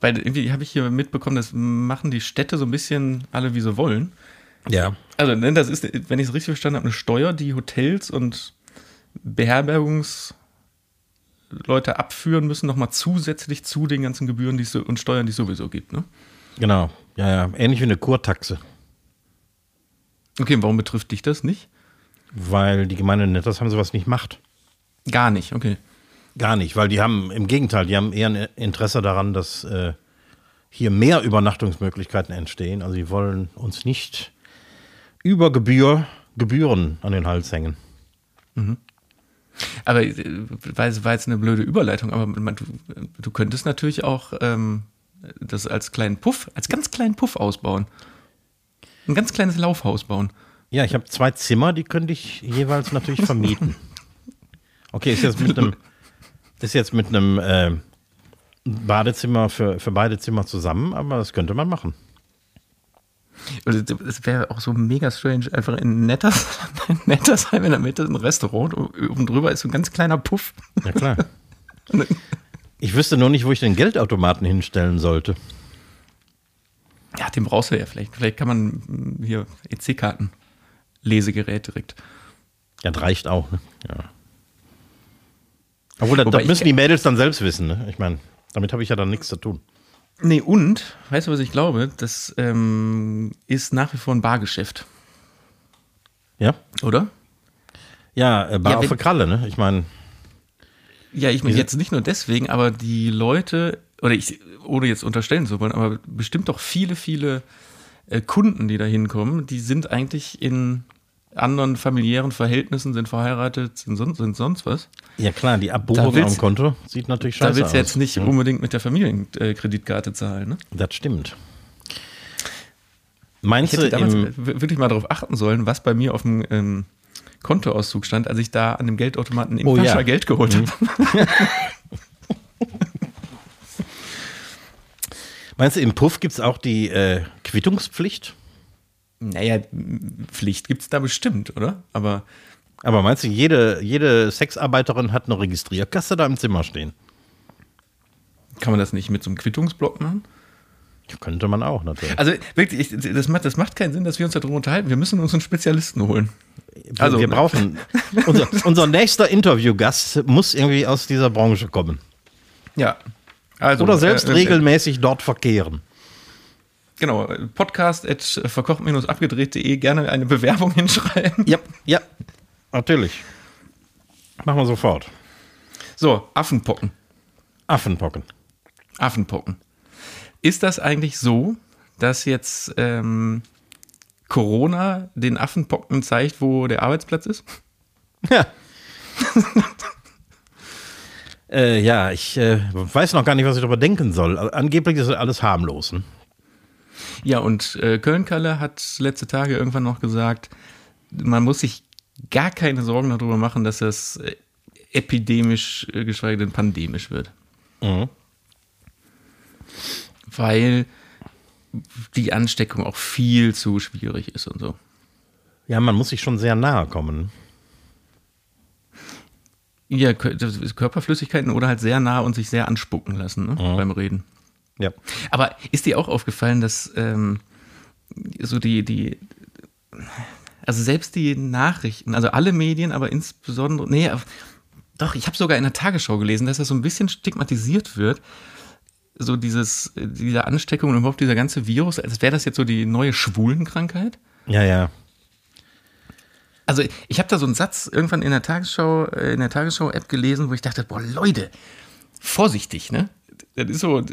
Speaker 2: Weil irgendwie habe ich hier mitbekommen, das machen die Städte so ein bisschen alle, wie sie wollen.
Speaker 3: Ja.
Speaker 2: Also, ne, das ist, wenn ich es richtig verstanden habe, eine Steuer, die Hotels und Beherbergungsleute abführen müssen, nochmal zusätzlich zu den ganzen Gebühren die es und Steuern, die es sowieso gibt. Ne?
Speaker 3: Genau. Ja, ja. Ähnlich wie eine Kurtaxe.
Speaker 2: Okay, warum betrifft dich das nicht?
Speaker 3: Weil die Gemeinde Netters haben sowas nicht macht.
Speaker 2: Gar nicht, okay.
Speaker 3: Gar nicht, weil die haben im Gegenteil, die haben eher ein Interesse daran, dass äh, hier mehr Übernachtungsmöglichkeiten entstehen. Also die wollen uns nicht über Gebühr Gebühren an den Hals hängen.
Speaker 2: Aber äh, war jetzt eine blöde Überleitung, aber du, du könntest natürlich auch ähm, das als kleinen Puff, als ganz kleinen Puff ausbauen. Ein ganz kleines Laufhaus bauen.
Speaker 3: Ja, ich habe zwei Zimmer, die könnte ich jeweils natürlich vermieten. Okay, ist jetzt mit einem ist jetzt mit einem äh, Badezimmer für, für beide Zimmer zusammen, aber das könnte man machen.
Speaker 2: Also, Es wäre auch so mega strange, einfach in Netters, in Nettersheim in der Mitte ein Restaurant, oben drüber ist so ein ganz kleiner Puff.
Speaker 3: Ja klar. Ich wüsste nur nicht, wo ich den Geldautomaten hinstellen sollte.
Speaker 2: Ja, den brauchst du ja vielleicht. Vielleicht kann man mm, hier EC-Karten, Lesegerät direkt.
Speaker 3: Ja, das reicht auch. Ne? Ja. Obwohl,
Speaker 2: ich-
Speaker 3: müssen die Mädels dann selbst wissen. Ne? Ich meine, damit habe ich ja dann nichts zu tun.
Speaker 2: Nee, und, weißt du, was ich glaube? Das ähm, ist nach wie vor ein Bargeschäft,
Speaker 3: Ja,
Speaker 2: oder?
Speaker 3: ja äh, Bar
Speaker 2: Ja,
Speaker 3: auf der Kralle, ne? Ich meine,
Speaker 2: Ja, ich meine jetzt nicht nur deswegen, aber die Leute, oder ich, ohne jetzt unterstellen zu wollen, aber bestimmt doch viele, viele äh, Kunden, die da hinkommen, die sind eigentlich in anderen familiären Verhältnissen, sind verheiratet, sind, son sind sonst was.
Speaker 3: ja klar, die Abbuchung
Speaker 2: Da
Speaker 3: am Konto sieht natürlich
Speaker 2: Da
Speaker 3: scheiße
Speaker 2: willst du jetzt
Speaker 3: aus.
Speaker 2: nicht
Speaker 3: Ja,
Speaker 2: unbedingt mit der Familienkreditkarte zahlen. Ne?
Speaker 3: Das stimmt.
Speaker 2: Ich
Speaker 3: Meinst du,
Speaker 2: hätte damals
Speaker 3: im,
Speaker 2: w- wirklich mal darauf achten sollen, was bei mir auf dem ähm, Kontoauszug stand, als ich da an dem Geldautomaten im
Speaker 3: Oh ja.
Speaker 2: Tascher Geld geholt habe.
Speaker 3: meinst du, im Puff gibt es auch die äh, Quittungspflicht?
Speaker 2: Naja, Pflicht gibt es da bestimmt, oder? Aber
Speaker 3: Aber meinst du, jede, jede Sexarbeiterin hat eine Registrierkasse da im Zimmer stehen?
Speaker 2: kann man das nicht mit so einem Quittungsblock machen?
Speaker 3: Könnte man auch natürlich.
Speaker 2: Also wirklich, ich, das, macht, das macht keinen Sinn, dass wir uns darüber unterhalten. Wir müssen uns einen Spezialisten holen.
Speaker 3: Also, wir brauchen. unser, unser nächster Interviewgast muss irgendwie aus dieser Branche kommen.
Speaker 2: Ja. Also,
Speaker 3: Oder selbst
Speaker 2: äh, äh,
Speaker 3: regelmäßig dort verkehren.
Speaker 2: Genau, podcast at verkocht-abgedreht.de gerne eine Bewerbung hinschreiben.
Speaker 3: Ja, ja, natürlich. Machen wir sofort.
Speaker 2: So, Affenpocken.
Speaker 3: Affenpocken.
Speaker 2: Affenpocken. Ist das eigentlich so, dass jetzt ähm, Corona den Affenpocken zeigt, wo der Arbeitsplatz ist?
Speaker 3: Ja. äh, ja, ich äh, weiß noch gar nicht, was ich darüber denken soll. Angeblich ist alles harmlos. Ne?
Speaker 2: Ja, und äh, Köln-Kalle hat letzte Tage irgendwann noch gesagt, man muss sich gar keine Sorgen darüber machen, dass das äh, epidemisch, äh, geschweige denn pandemisch wird.
Speaker 3: Mhm.
Speaker 2: Weil die Ansteckung auch viel zu schwierig ist und so.
Speaker 3: Ja, man muss sich schon sehr nahe kommen.
Speaker 2: Ja, Körperflüssigkeiten oder halt sehr nah und sich sehr anspucken lassen ne, beim Reden.
Speaker 3: Ja.
Speaker 2: Aber ist dir auch aufgefallen, dass ähm, so die, die, also selbst die Nachrichten, also alle Medien, aber insbesondere, nee, doch, ich habe sogar in der Tagesschau gelesen, dass das so ein bisschen stigmatisiert wird. So dieses, diese Ansteckung und überhaupt dieser ganze Virus, als wäre das jetzt so die neue Schwulenkrankheit.
Speaker 3: Ja, ja.
Speaker 2: Also ich habe da so einen Satz irgendwann in der Tagesschau, äh, in der Tagesschau-App gelesen, wo ich dachte, boah, Leute, vorsichtig, ne? Das ist so,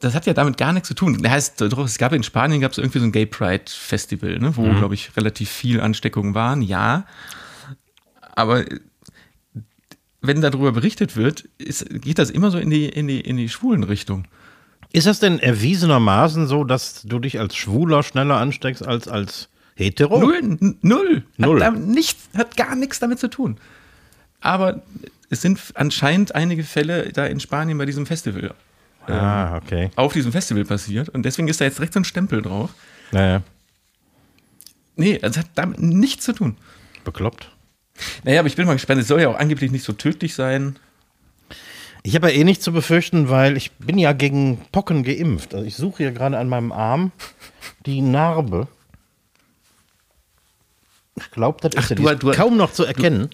Speaker 2: das hat ja damit gar nichts zu tun. Das heißt, doch, es gab in Spanien gab es irgendwie so ein Gay Pride Festival, ne, wo, glaube ich, relativ viel Ansteckungen waren, ja. Aber wenn darüber berichtet wird, ist, geht das immer so in die, in die, in die schwulen Richtung.
Speaker 3: Ist das denn erwiesenermaßen so, dass du dich als Schwuler schneller ansteckst als als Hetero?
Speaker 2: Null, null.
Speaker 3: Null.
Speaker 2: Hat, nichts, hat gar nichts damit zu tun. Aber es sind anscheinend einige Fälle da in Spanien bei diesem Festival,
Speaker 3: Ah, okay.
Speaker 2: auf diesem Festival passiert. Und deswegen ist da jetzt direkt so ein Stempel drauf.
Speaker 3: Naja,
Speaker 2: Nee, das hat damit nichts zu tun.
Speaker 3: bekloppt.
Speaker 2: Naja, aber ich bin mal gespannt. Es soll ja auch angeblich nicht so tödlich sein.
Speaker 3: Ich habe ja eh nichts zu befürchten, weil ich bin ja gegen Pocken geimpft. Also ich suche hier gerade an meinem Arm die Narbe. Ich glaube, das ist
Speaker 2: Ach,
Speaker 3: ja
Speaker 2: du-
Speaker 3: die ist
Speaker 2: du-
Speaker 3: kaum noch zu erkennen.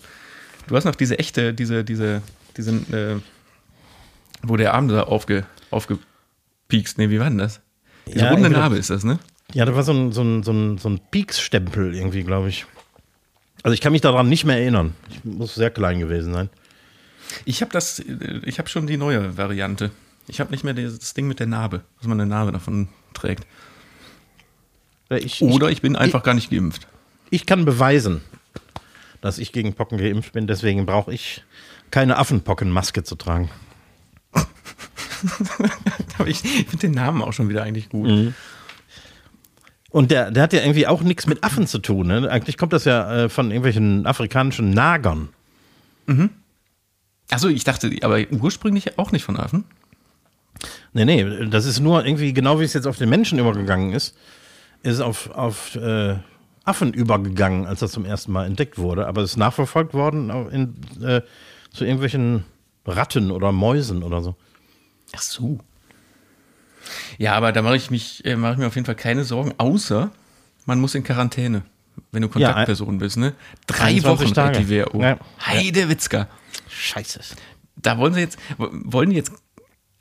Speaker 2: Du hast noch diese echte, diese, diese, diese, äh, wo der Arm da aufge, aufgepiekst. Nee, wie war denn das? Diese
Speaker 3: Ja,
Speaker 2: runde Narbe ist das, ne?
Speaker 3: Ja, das war so ein, so ein, so ein, so ein Peaks-Stempel irgendwie, glaube ich. Also ich kann mich daran nicht mehr erinnern. Ich muss sehr klein gewesen sein.
Speaker 2: Ich habe das, äh, ich habe schon die neue Variante. Ich habe nicht mehr dieses Ding mit der Narbe, dass man eine Narbe davon trägt.
Speaker 3: Ich,
Speaker 2: Oder ich bin einfach gar nicht geimpft.
Speaker 3: ich, ich kann beweisen, dass ich gegen Pocken geimpft bin. Deswegen brauche ich keine Affenpockenmaske zu tragen.
Speaker 2: Aber ich, ich finde den Namen auch schon wieder eigentlich gut.
Speaker 3: Mhm. Und der, der hat ja irgendwie auch nichts mit Affen zu tun. Ne? Eigentlich kommt das ja äh, von irgendwelchen afrikanischen Nagern.
Speaker 2: Achso, ich dachte, aber ursprünglich auch nicht von Affen.
Speaker 3: Nee, nee, das ist nur irgendwie, genau wie es jetzt auf den Menschen übergegangen ist, ist auf, auf äh, Affen übergegangen, als das zum ersten Mal entdeckt wurde. Aber es ist nachverfolgt worden in, äh, zu irgendwelchen Ratten oder Mäusen oder so.
Speaker 2: Ach so. Ja, aber da mache ich mich, äh, mache ich mir auf jeden Fall keine Sorgen, außer man muss in Quarantäne, wenn du Kontaktperson bist, ne? Drei
Speaker 3: 21
Speaker 2: Wochen
Speaker 3: Tage.
Speaker 2: hat die WHO.
Speaker 3: Ja.
Speaker 2: Heide Witzka.
Speaker 3: Scheiße.
Speaker 2: Da wollen sie jetzt, wollen die jetzt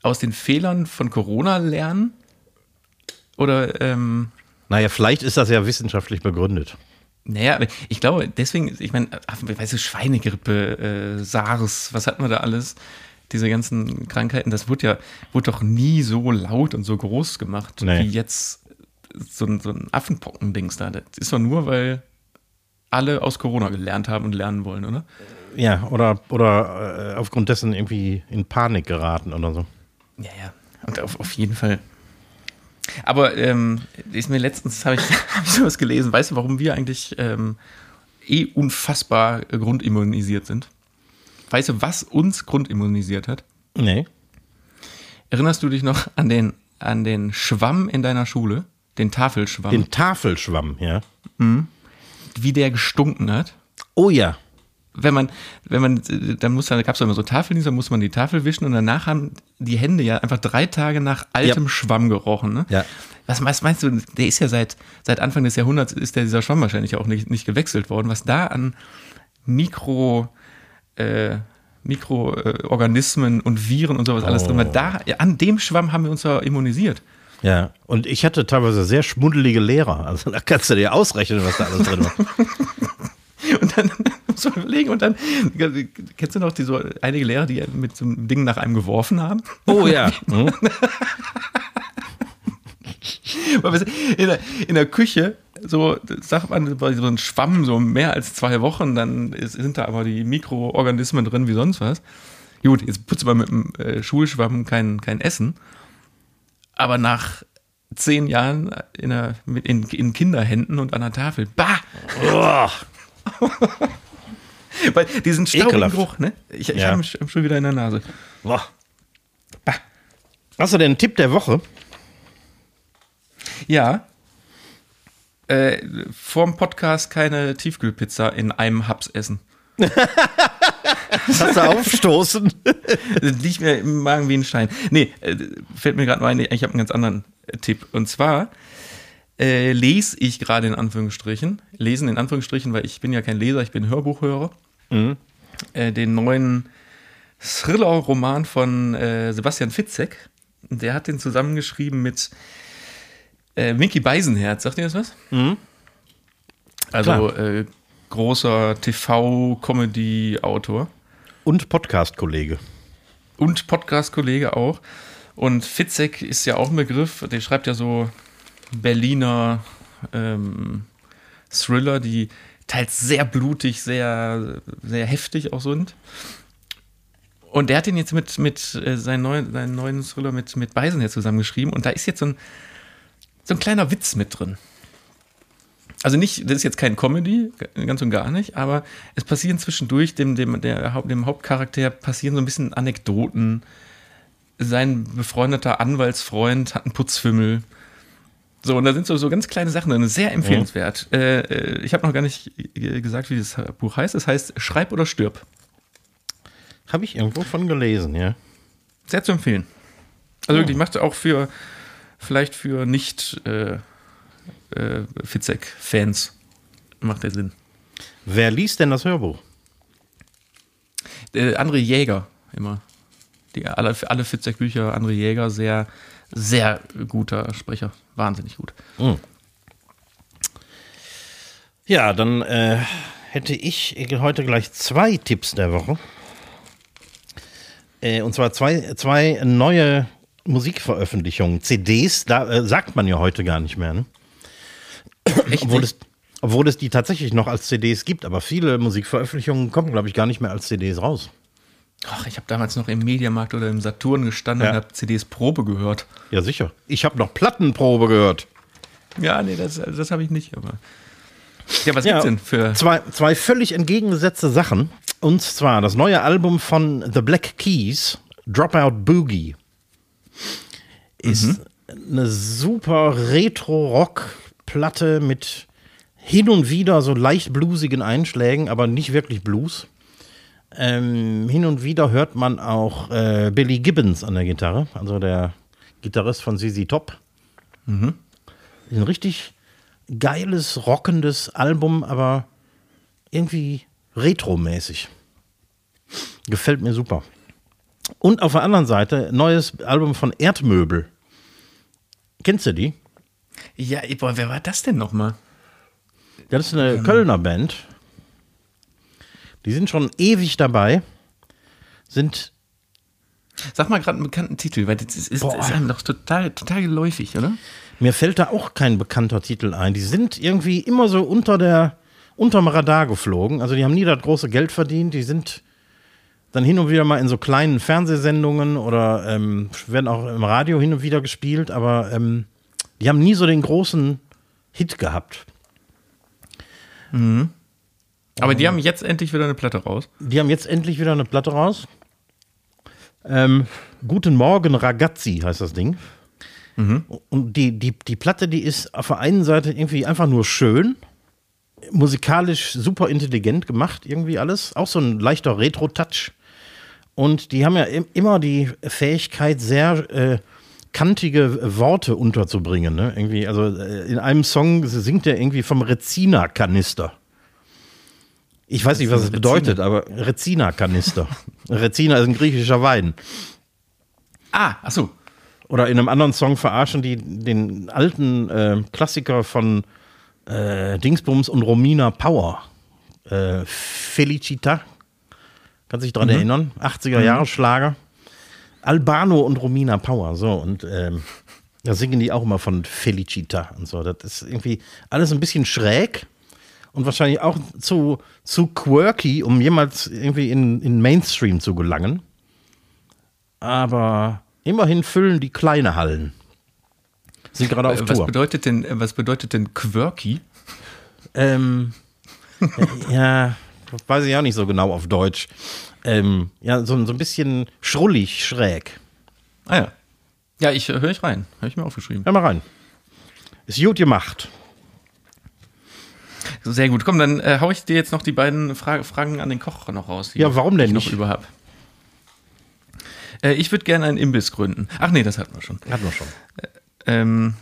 Speaker 2: aus den Fehlern von Corona lernen? Oder, ähm,
Speaker 3: Naja, vielleicht ist das ja wissenschaftlich begründet.
Speaker 2: naja, aber ich glaube, deswegen, ich meine, weißt du, Schweinegrippe, äh, SARS, was hatten wir da alles? Diese ganzen Krankheiten, das wurde ja, wurde doch nie so laut und so groß gemacht,
Speaker 3: Nee.
Speaker 2: wie jetzt so ein, so ein Affenpocken-Dings da. Das ist doch nur, weil alle aus Corona gelernt haben und lernen wollen, oder?
Speaker 3: Ja, oder, oder äh, aufgrund dessen irgendwie in Panik geraten oder so.
Speaker 2: Ja, ja. Und auf, auf jeden Fall. Aber ähm, ist mir letztens, habe ich, hab ich sowas gelesen, weißt du, warum wir eigentlich ähm, eh unfassbar grundimmunisiert sind? Weißt du, was uns grundimmunisiert hat?
Speaker 3: Nee.
Speaker 2: Erinnerst du dich noch an den, an den Schwamm in deiner Schule? Den Tafelschwamm?
Speaker 3: Den Tafelschwamm, ja.
Speaker 2: wie der gestunken hat?
Speaker 3: Oh ja.
Speaker 2: wenn man, wenn man, dann muss da gab es immer so Tafeln, da muss man die Tafel wischen und danach haben die Hände ja einfach drei Tage nach altem
Speaker 3: Ja.
Speaker 2: Schwamm gerochen. Ne?
Speaker 3: Ja.
Speaker 2: Was meinst, meinst du, der ist ja seit, seit Anfang des Jahrhunderts ist der, dieser Schwamm wahrscheinlich auch nicht, nicht gewechselt worden. Was da an Mikro, äh, Mikroorganismen und Viren und sowas alles drin war, da, ja, an dem Schwamm haben wir uns ja immunisiert.
Speaker 3: Ja, und ich hatte teilweise sehr schmuddelige Lehrer. Also da kannst du dir ausrechnen, was da alles drin war.
Speaker 2: Und dann musst du überlegen und dann, kennst du noch die so einige Lehrer, die mit so einem Ding nach einem geworfen haben?
Speaker 3: Oh ja. Hm?
Speaker 2: In der, in der Küche, so sagt man, bei so ein Schwamm, so mehr als zwei Wochen, dann ist, sind da aber die Mikroorganismen drin wie sonst was. Gut, jetzt putzt man mit dem äh, Schulschwamm kein, kein Essen. Aber nach zehn Jahren in, mit in, in Kinderhänden und an der Tafel, bah! Weil diesen staubigen. Geruch, ne? Ich, ich
Speaker 3: Ja.
Speaker 2: habe ihn schon wieder in der Nase.
Speaker 3: Boah.
Speaker 2: Bah!
Speaker 3: Hast du denn einen Tipp der Woche?
Speaker 2: Ja. Äh, vorm Podcast keine Tiefkühlpizza in einem Haps essen.
Speaker 3: Hast du aufstoßen?
Speaker 2: Liegt mir im Magen wie ein Stein. Nee, äh, fällt mir gerade mal ein, ich habe einen ganz anderen äh, Tipp. Und zwar äh, lese ich gerade in Anführungsstrichen, lesen in Anführungsstrichen, weil ich bin ja kein Leser, ich bin Hörbuchhörer, äh, den neuen Thriller-Roman von äh, Sebastian Fitzek. Der hat den zusammengeschrieben mit äh, Mickey Beisenherz. Sagt ihr das was? Also äh, großer TV-Comedy-Autor.
Speaker 3: Und Podcast-Kollege.
Speaker 2: und Podcast-Kollege auch. Und Fitzek ist ja auch ein Begriff, der schreibt ja so Berliner ähm, Thriller, die teils sehr blutig, sehr, sehr heftig auch sind. Und der hat den jetzt mit, mit äh, seinen, neuen, seinen neuen Thriller mit, mit Beisenherz zusammengeschrieben und da ist jetzt so ein, so ein kleiner Witz mit drin. Also nicht, das ist jetzt kein Comedy, ganz und gar nicht, aber es passieren zwischendurch dem, dem, der, dem Hauptcharakter passieren so ein bisschen Anekdoten. Sein befreundeter Anwaltsfreund hat einen Putzfimmel. So, und da sind so, so ganz kleine Sachen drin, sehr empfehlenswert. Äh, äh, ich habe noch gar nicht gesagt, wie das Buch heißt. Es heißt Schreib oder stirb.
Speaker 3: Habe ich irgendwo von gelesen, ja.
Speaker 2: Sehr zu empfehlen. Also wirklich, macht auch für, vielleicht für nicht äh, äh, Fitzek-Fans, macht der Sinn.
Speaker 3: Wer liest denn das Hörbuch?
Speaker 2: Äh, André Jäger immer. Die, alle, alle Fitzek-Bücher, André Jäger, sehr, sehr guter Sprecher. Wahnsinnig gut.
Speaker 3: Ja, dann äh, hätte ich heute gleich zwei Tipps der Woche. Äh, und zwar zwei, zwei neue Musikveröffentlichungen, CDs, da äh, sagt man ja heute gar nicht mehr, ne?
Speaker 2: Echt
Speaker 3: obwohl, es, obwohl es die tatsächlich noch als CDs gibt, aber viele Musikveröffentlichungen kommen, glaube ich, gar nicht mehr als CDs raus.
Speaker 2: Ach, ich habe damals noch im Mediamarkt oder im Saturn gestanden
Speaker 3: Ja.
Speaker 2: und habe CDs Probe gehört.
Speaker 3: Ja, sicher. Ich habe noch Plattenprobe gehört.
Speaker 2: Ja, nee, das, das habe ich nicht, aber. Ja, was
Speaker 3: Ja.
Speaker 2: gibt's denn für.
Speaker 3: Zwei, zwei völlig entgegengesetzte Sachen. Und zwar das neue Album von The Black Keys, Dropout Boogie, ist eine super Retro-Rock-Platte mit hin und wieder so leicht bluesigen Einschlägen, aber nicht wirklich Blues. Ähm, hin und wieder hört man auch äh, Billy Gibbons an der Gitarre, also der Gitarrist von ZZ Top. Ein richtig geiles, rockendes Album, aber irgendwie retromäßig. Gefällt mir super. Und auf der anderen Seite, neues Album von Erdmöbel. Kennst du die?
Speaker 2: Ja, boah, wer war das denn nochmal?
Speaker 3: Das ist eine Kölner Band. Die sind schon ewig dabei. Sind,
Speaker 2: Sag mal gerade einen bekannten Titel, weil das ist, ist,
Speaker 3: Boah.
Speaker 2: ist einem doch total, total geläufig, oder?
Speaker 3: mir fällt da auch kein bekannter Titel ein. Die sind irgendwie immer so unter der, unterm Radar geflogen. Also die haben nie das große Geld verdient. Die sind dann hin und wieder mal in so kleinen Fernsehsendungen oder ähm, werden auch im Radio hin und wieder gespielt, aber ähm, die haben nie so den großen Hit gehabt.
Speaker 2: Aber die haben jetzt endlich wieder eine Platte raus.
Speaker 3: Die haben jetzt endlich wieder eine Platte raus. Ähm, Guten Morgen, Ragazzi heißt das Ding. Und die, die, die Platte, die ist auf der einen Seite irgendwie einfach nur schön, musikalisch super intelligent gemacht, irgendwie alles. Auch so ein leichter Retro-Touch. Und die haben ja im, immer die Fähigkeit, sehr äh, kantige Worte unterzubringen. Ne? Irgendwie, also äh, in einem Song singt er irgendwie vom Rezina-Kanister. Ich weiß nicht, was es bedeutet, aber Rezina-Kanister. Rezina ist ein griechischer Wein.
Speaker 2: Ah, ach so.
Speaker 3: Oder in einem anderen Song verarschen die den alten äh, Klassiker von äh, Dingsbums und Romina Power. Äh, Felicita. Kannst dich dran erinnern? 80er Jahre Schlager. Albano und Romina Power. So, und ähm, da singen die auch immer von Felicita und so. Das ist irgendwie alles ein bisschen schräg und wahrscheinlich auch zu, zu quirky, um jemals irgendwie in, in Mainstream zu gelangen. Aber immerhin füllen die kleine Hallen. Sind gerade auf
Speaker 2: Äh, Was
Speaker 3: Tour.
Speaker 2: bedeutet denn, äh, was bedeutet denn quirky?
Speaker 3: Ähm, ja, weiß ich auch nicht so genau auf Deutsch. Ähm, ja, so, so ein bisschen schrullig, schräg.
Speaker 2: Ah ja. Ja, ich höre ich rein. Habe ich mir aufgeschrieben.
Speaker 3: Hör mal rein. Ist gut gemacht.
Speaker 2: Sehr gut. Komm, dann äh, hau ich dir jetzt noch die beiden Fra Fragen an den Koch noch raus.
Speaker 3: Ja, warum denn
Speaker 2: ich noch
Speaker 3: nicht?
Speaker 2: über hab. Äh, ich würde gerne einen Imbiss gründen. Ach nee, das hatten wir schon.
Speaker 3: Hatten wir schon.
Speaker 2: Ähm,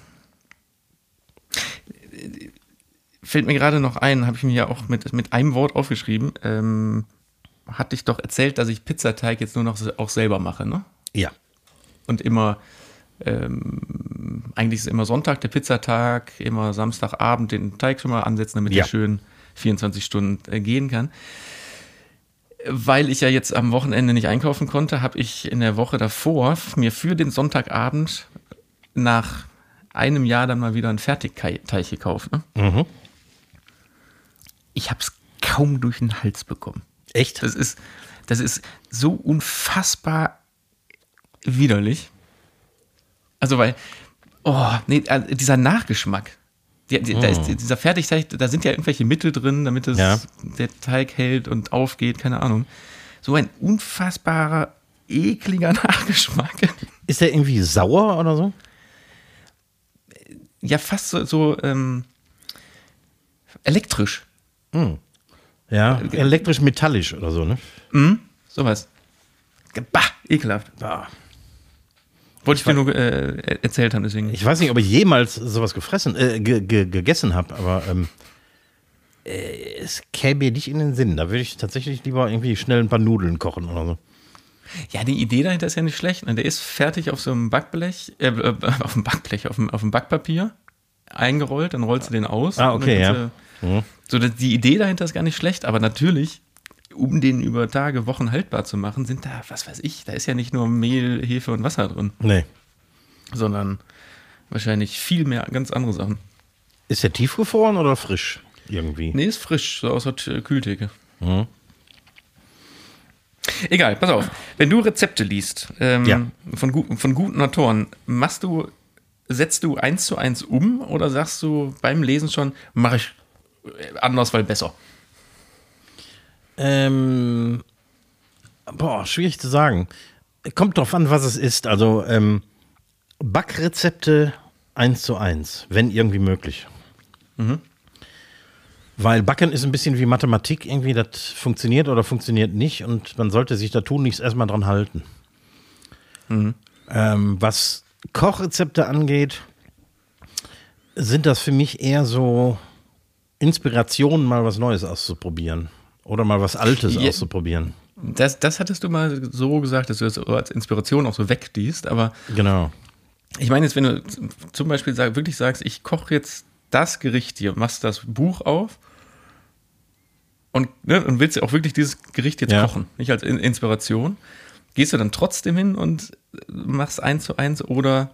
Speaker 2: fällt mir gerade noch ein, habe ich mir ja auch mit, mit einem Wort aufgeschrieben. Ähm, hatte ich doch erzählt, dass ich Pizzateig jetzt nur noch auch selber mache, ne?
Speaker 3: Ja.
Speaker 2: Und immer, ähm, eigentlich ist immer Sonntag der Pizzatag, immer Samstagabend den Teig schon mal ansetzen, damit
Speaker 3: Ja.
Speaker 2: er schön 24 Stunden äh, gehen kann. Weil ich ja jetzt am Wochenende nicht einkaufen konnte, habe ich in der Woche davor mir für den Sonntagabend nach einem Jahr dann mal wieder einen Fertigteig gekauft. Ne?
Speaker 3: Mhm.
Speaker 2: Ich habe es kaum durch den Hals bekommen.
Speaker 3: Echt?
Speaker 2: Das ist, das ist so unfassbar widerlich. Also, weil, oh, nee, äh, dieser Nachgeschmack. Die, die, da ist, dieser Fertigteig, da sind ja irgendwelche Mittel drin, damit es,
Speaker 3: Ja.
Speaker 2: der Teig hält und aufgeht, keine Ahnung. So ein unfassbarer, ekliger Nachgeschmack.
Speaker 3: Ist der irgendwie sauer oder so?
Speaker 2: Ja, fast so, so ähm, elektrisch.
Speaker 3: Ja. Elektrisch-metallisch oder so, ne?
Speaker 2: Sowas. Bah, ekelhaft.
Speaker 3: Ja.
Speaker 2: Wollte ich dir nur äh, erzählt haben, deswegen.
Speaker 3: Ich weiß nicht, ob ich jemals sowas gefressen, äh, ge ge gegessen habe, aber ähm, äh, es käme mir nicht in den Sinn. Da würde ich tatsächlich lieber irgendwie schnell ein paar Nudeln kochen oder so.
Speaker 2: Ja, die Idee dahinter ist ja nicht schlecht. ne? Der ist fertig auf so einem Backblech, äh, äh, auf dem Backblech, auf dem, auf dem Backpapier eingerollt, dann rollst du den aus.
Speaker 3: Ah,
Speaker 2: und
Speaker 3: okay,
Speaker 2: dann
Speaker 3: ja.
Speaker 2: Du- So, die Idee dahinter ist gar nicht schlecht, aber natürlich, um den über Tage, Wochen haltbar zu machen, sind da, was weiß ich, da ist ja nicht nur Mehl, Hefe und Wasser drin,
Speaker 3: Nee.
Speaker 2: sondern wahrscheinlich viel mehr ganz andere Sachen.
Speaker 3: Ist der tiefgefroren oder frisch? Irgendwie.
Speaker 2: Nee, ist frisch, so aus der Kühltheke. Egal, pass auf. Wenn du Rezepte liest ähm,
Speaker 3: Ja.
Speaker 2: von, gu von guten Autoren, machst du, setzt du eins zu eins um oder sagst du beim Lesen schon, mache ich anders, weil besser?
Speaker 3: Ähm, boah, schwierig zu sagen. Kommt drauf an, was es ist. Also ähm, Backrezepte eins zu eins, wenn irgendwie möglich. Weil Backen ist ein bisschen wie Mathematik, irgendwie, das funktioniert oder funktioniert nicht und man sollte sich da tun nichts erstmal dran halten. Ähm, was Kochrezepte angeht, sind das für mich eher so Inspirationen, mal was Neues auszuprobieren. Oder mal was Altes
Speaker 2: Ja.
Speaker 3: auszuprobieren.
Speaker 2: Das, das hattest du mal so gesagt, dass du das als Inspiration auch so wegdiest, aber
Speaker 3: Genau.
Speaker 2: ich meine jetzt, wenn du zum Beispiel sag, wirklich sagst, ich koche jetzt das Gericht hier, machst das Buch auf und, ne, und willst auch wirklich dieses Gericht jetzt
Speaker 3: Ja.
Speaker 2: kochen, nicht als In Inspiration, gehst du dann trotzdem hin und machst eins zu eins oder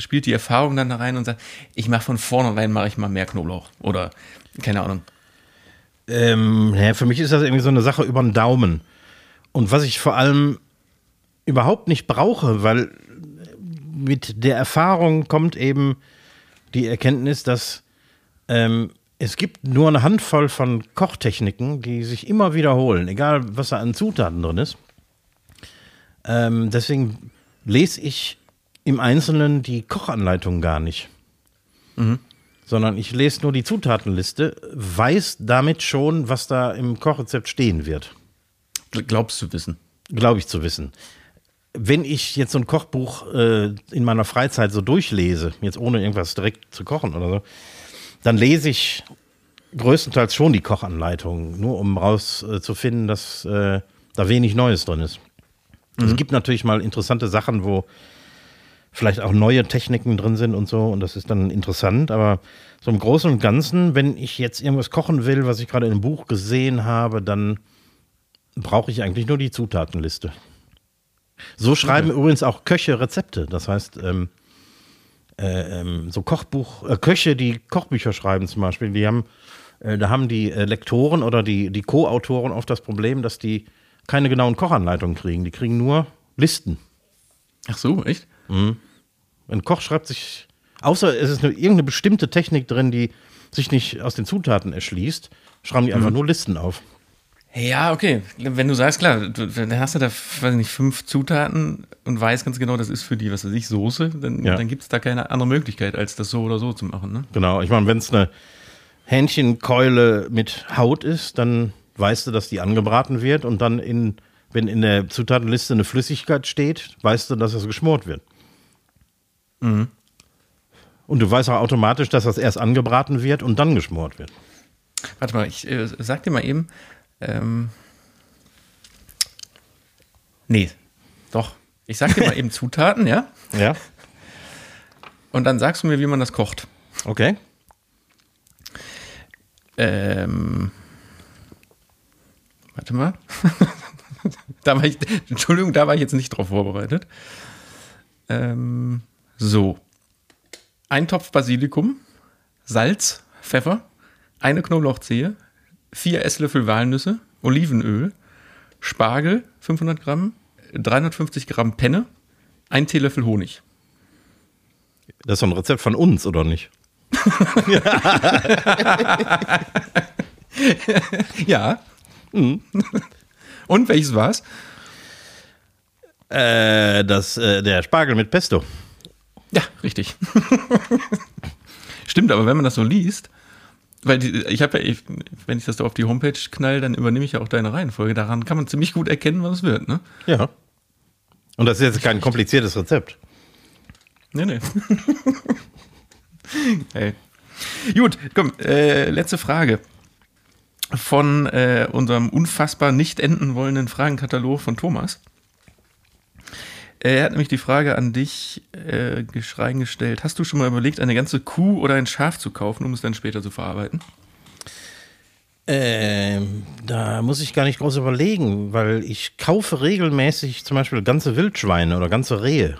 Speaker 2: spielt die Erfahrung dann da rein und sagt, ich mache von vornherein mache ich mal mehr Knoblauch oder keine Ahnung.
Speaker 3: Ähm, für mich ist das irgendwie so eine Sache über den Daumen. Und was ich vor allem überhaupt nicht brauche, weil mit der Erfahrung kommt eben die Erkenntnis, dass ähm, es gibt nur eine Handvoll von Kochtechniken, die sich immer wiederholen, egal was da an Zutaten drin ist. Ähm, deswegen lese ich im Einzelnen die Kochanleitung gar nicht sondern ich lese nur die Zutatenliste, weiß damit schon, was da im Kochrezept stehen wird.
Speaker 2: Gl- Glaubst du wissen?
Speaker 3: Glaube ich zu wissen. Wenn ich jetzt so ein Kochbuch äh, in meiner Freizeit so durchlese, jetzt ohne irgendwas direkt zu kochen oder so, dann lese ich größtenteils schon die Kochanleitung, nur um rauszufinden, dass äh, da wenig Neues drin ist. Es gibt natürlich mal interessante Sachen, wo vielleicht auch neue Techniken drin sind und so, und das ist dann interessant, aber so im Großen und Ganzen, wenn ich jetzt irgendwas kochen will, was ich gerade in einem Buch gesehen habe, dann brauche ich eigentlich nur die Zutatenliste. So schreiben übrigens auch Köche Rezepte. Das heißt, ähm, äh, ähm, so Kochbuch, äh, Köche, die Kochbücher schreiben zum Beispiel, die haben, äh, da haben die äh, Lektoren oder die, die Co-Autoren oft das Problem, dass die keine genauen Kochanleitungen kriegen. Die kriegen nur Listen.
Speaker 2: Ach so, echt?
Speaker 3: Ein Koch schreibt sich, außer es ist eine, irgendeine bestimmte Technik drin, die sich nicht aus den Zutaten erschließt, schreiben die einfach nur Listen auf.
Speaker 2: Ja, okay. Wenn du sagst, klar, du, dann hast du da, weiß ich nicht, fünf Zutaten und weißt ganz genau, das ist für die, was weiß ich, Soße, dann,
Speaker 3: Ja.
Speaker 2: dann gibt es da keine andere Möglichkeit, als das so oder so zu machen. Ne?
Speaker 3: Genau, ich meine, wenn es eine Hähnchenkeule mit Haut ist, dann weißt du, dass die angebraten wird und dann in, wenn in der Zutatenliste eine Flüssigkeit steht, weißt du, dass es geschmort wird. Und du weißt auch automatisch, dass das erst angebraten wird und dann geschmort wird.
Speaker 2: Warte mal, ich äh, sag dir mal eben. Ähm, nee, doch. Ich sag dir mal eben Zutaten, ja?
Speaker 3: Ja,
Speaker 2: Und dann sagst du mir, wie man das kocht.
Speaker 3: okay.
Speaker 2: Ähm, warte mal. da war ich, Entschuldigung, da war ich jetzt nicht drauf vorbereitet. Ähm, so. Ein Topf Basilikum, Salz, Pfeffer, eine Knoblauchzehe, vier Esslöffel Walnüsse, Olivenöl, Spargel, 500 Gramm, 350 Gramm Penne, ein Teelöffel Honig.
Speaker 3: Das ist so ein Rezept von uns, oder nicht?
Speaker 2: Ja. Mhm. Und welches war's?
Speaker 3: Äh, das, äh, der Spargel mit Pesto.
Speaker 2: Ja, richtig. Stimmt, aber wenn man das so liest, weil die, ich habe ja, ich, wenn ich das da auf die Homepage knall, dann übernehme ich ja auch deine Reihenfolge. Daran kann man ziemlich gut erkennen, was es wird, ne?
Speaker 3: Ja. Und das ist jetzt kein kompliziertes Rezept.
Speaker 2: Nee, nee. hey. Gut, komm, äh, letzte Frage. Von äh, unserem unfassbar nicht enden wollenden Fragenkatalog von Thomas. Er hat nämlich die Frage an dich äh, reingestellt. Hast du schon mal überlegt, eine ganze Kuh oder ein Schaf zu kaufen, um es dann später zu verarbeiten?
Speaker 3: Ähm, da muss ich gar nicht groß überlegen, weil ich kaufe regelmäßig zum Beispiel ganze Wildschweine oder ganze Rehe.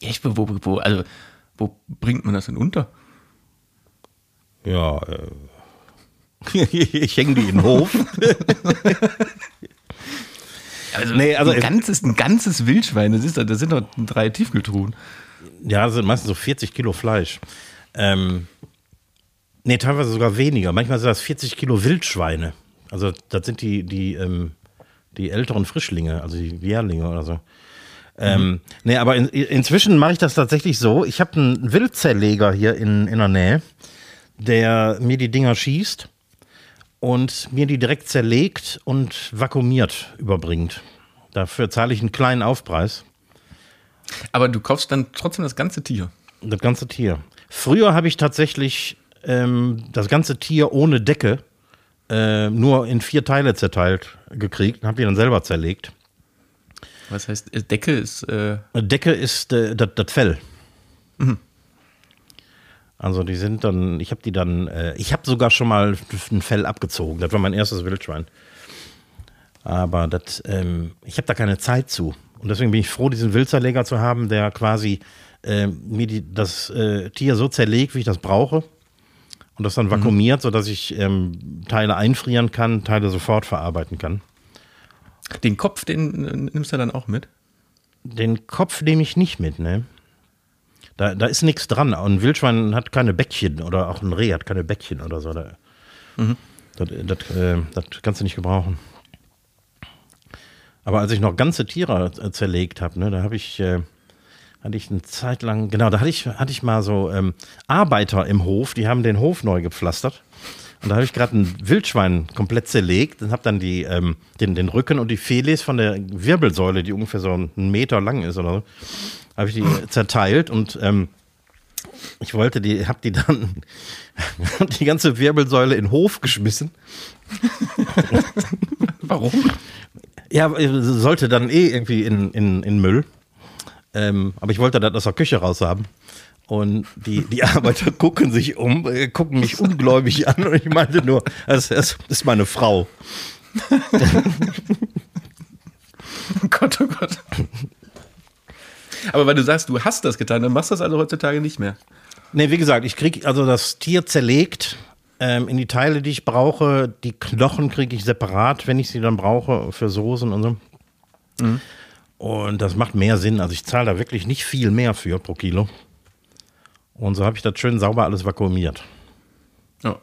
Speaker 2: Echt? Wo, wo, wo, also, wo bringt man das denn unter?
Speaker 3: Ja, äh, ich hänge die in den Hof.
Speaker 2: Also,
Speaker 3: Nee, also
Speaker 2: ein,
Speaker 3: es-
Speaker 2: ganzes, ein ganzes Wildschwein, das, ist, das sind doch drei Tiefkühltruhen.
Speaker 3: Ja, das sind meistens so 40 Kilo Fleisch. Ähm, nee, teilweise sogar weniger. Manchmal sind das 40 Kilo Wildschweine. Also das sind die, die, ähm, die älteren Frischlinge, also die Jährlinge oder so. Ähm, nee, aber in, inzwischen mache ich das tatsächlich so. Ich habe einen Wildzerleger hier in, in der Nähe, der mir die Dinger schießt und mir die direkt zerlegt und vakuumiert überbringt. Dafür zahle ich einen kleinen Aufpreis.
Speaker 2: Aber du kaufst dann trotzdem das ganze Tier.
Speaker 3: Das ganze Tier. Früher habe ich tatsächlich ähm, das ganze Tier ohne Decke äh, nur in vier Teile zerteilt gekriegt und habe die dann selber zerlegt.
Speaker 2: Was heißt, äh, Decke ist, äh,
Speaker 3: Decke ist äh, das das Fell. Also die sind dann, ich habe die dann, äh, ich habe sogar schon mal ein Fell abgezogen. Das war mein erstes Wildschwein. Aber das, ähm, ich habe da keine Zeit zu. Und deswegen bin ich froh, diesen Wildzerleger zu haben, der quasi äh, mir die, das äh, Tier so zerlegt, wie ich das brauche. Und das dann vakuumiert, sodass ich ähm, Teile einfrieren kann, Teile sofort verarbeiten kann.
Speaker 2: den Kopf, den äh, nimmst du dann auch mit?
Speaker 3: Den Kopf nehme ich nicht mit, ne? Da, da ist nichts dran. Ein Wildschwein hat keine Bäckchen oder auch ein Reh hat keine Bäckchen oder so. Da, das, das, äh, das kannst du nicht gebrauchen. Aber als ich noch ganze Tiere äh, zerlegt habe, ne, da habe ich, äh, hatte ich eine Zeit lang, genau, da hatte ich, hatte ich mal so ähm, Arbeiter im Hof, die haben den Hof neu gepflastert. Und da habe ich gerade ein Wildschwein komplett zerlegt und habe dann die, ähm, den, den Rücken und die Felis von der Wirbelsäule, die ungefähr so einen Meter lang ist oder so, habe ich die zerteilt und ähm, ich wollte die, habe die dann die ganze Wirbelsäule in den Hof geschmissen.
Speaker 2: Warum?
Speaker 3: Ja, äh, sollte dann eh irgendwie in, in, in Müll. Ähm, aber ich wollte das aus der Küche raus haben. Und die, die Arbeiter gucken sich um, äh, gucken mich ungläubig an und ich meinte nur, das, das ist meine Frau.
Speaker 2: Oh Gott, oh Gott. Aber weil du sagst, du hast das getan, dann machst du das also heutzutage nicht mehr.
Speaker 3: Nee, wie gesagt, ich kriege also das Tier zerlegt ähm, in die Teile, die ich brauche. Die Knochen kriege ich separat, wenn ich sie dann brauche, für Soßen und so. Und das macht mehr Sinn. Also ich zahle da wirklich nicht viel mehr für pro Kilo. Und so habe ich das schön sauber alles vakuumiert.
Speaker 2: Ja.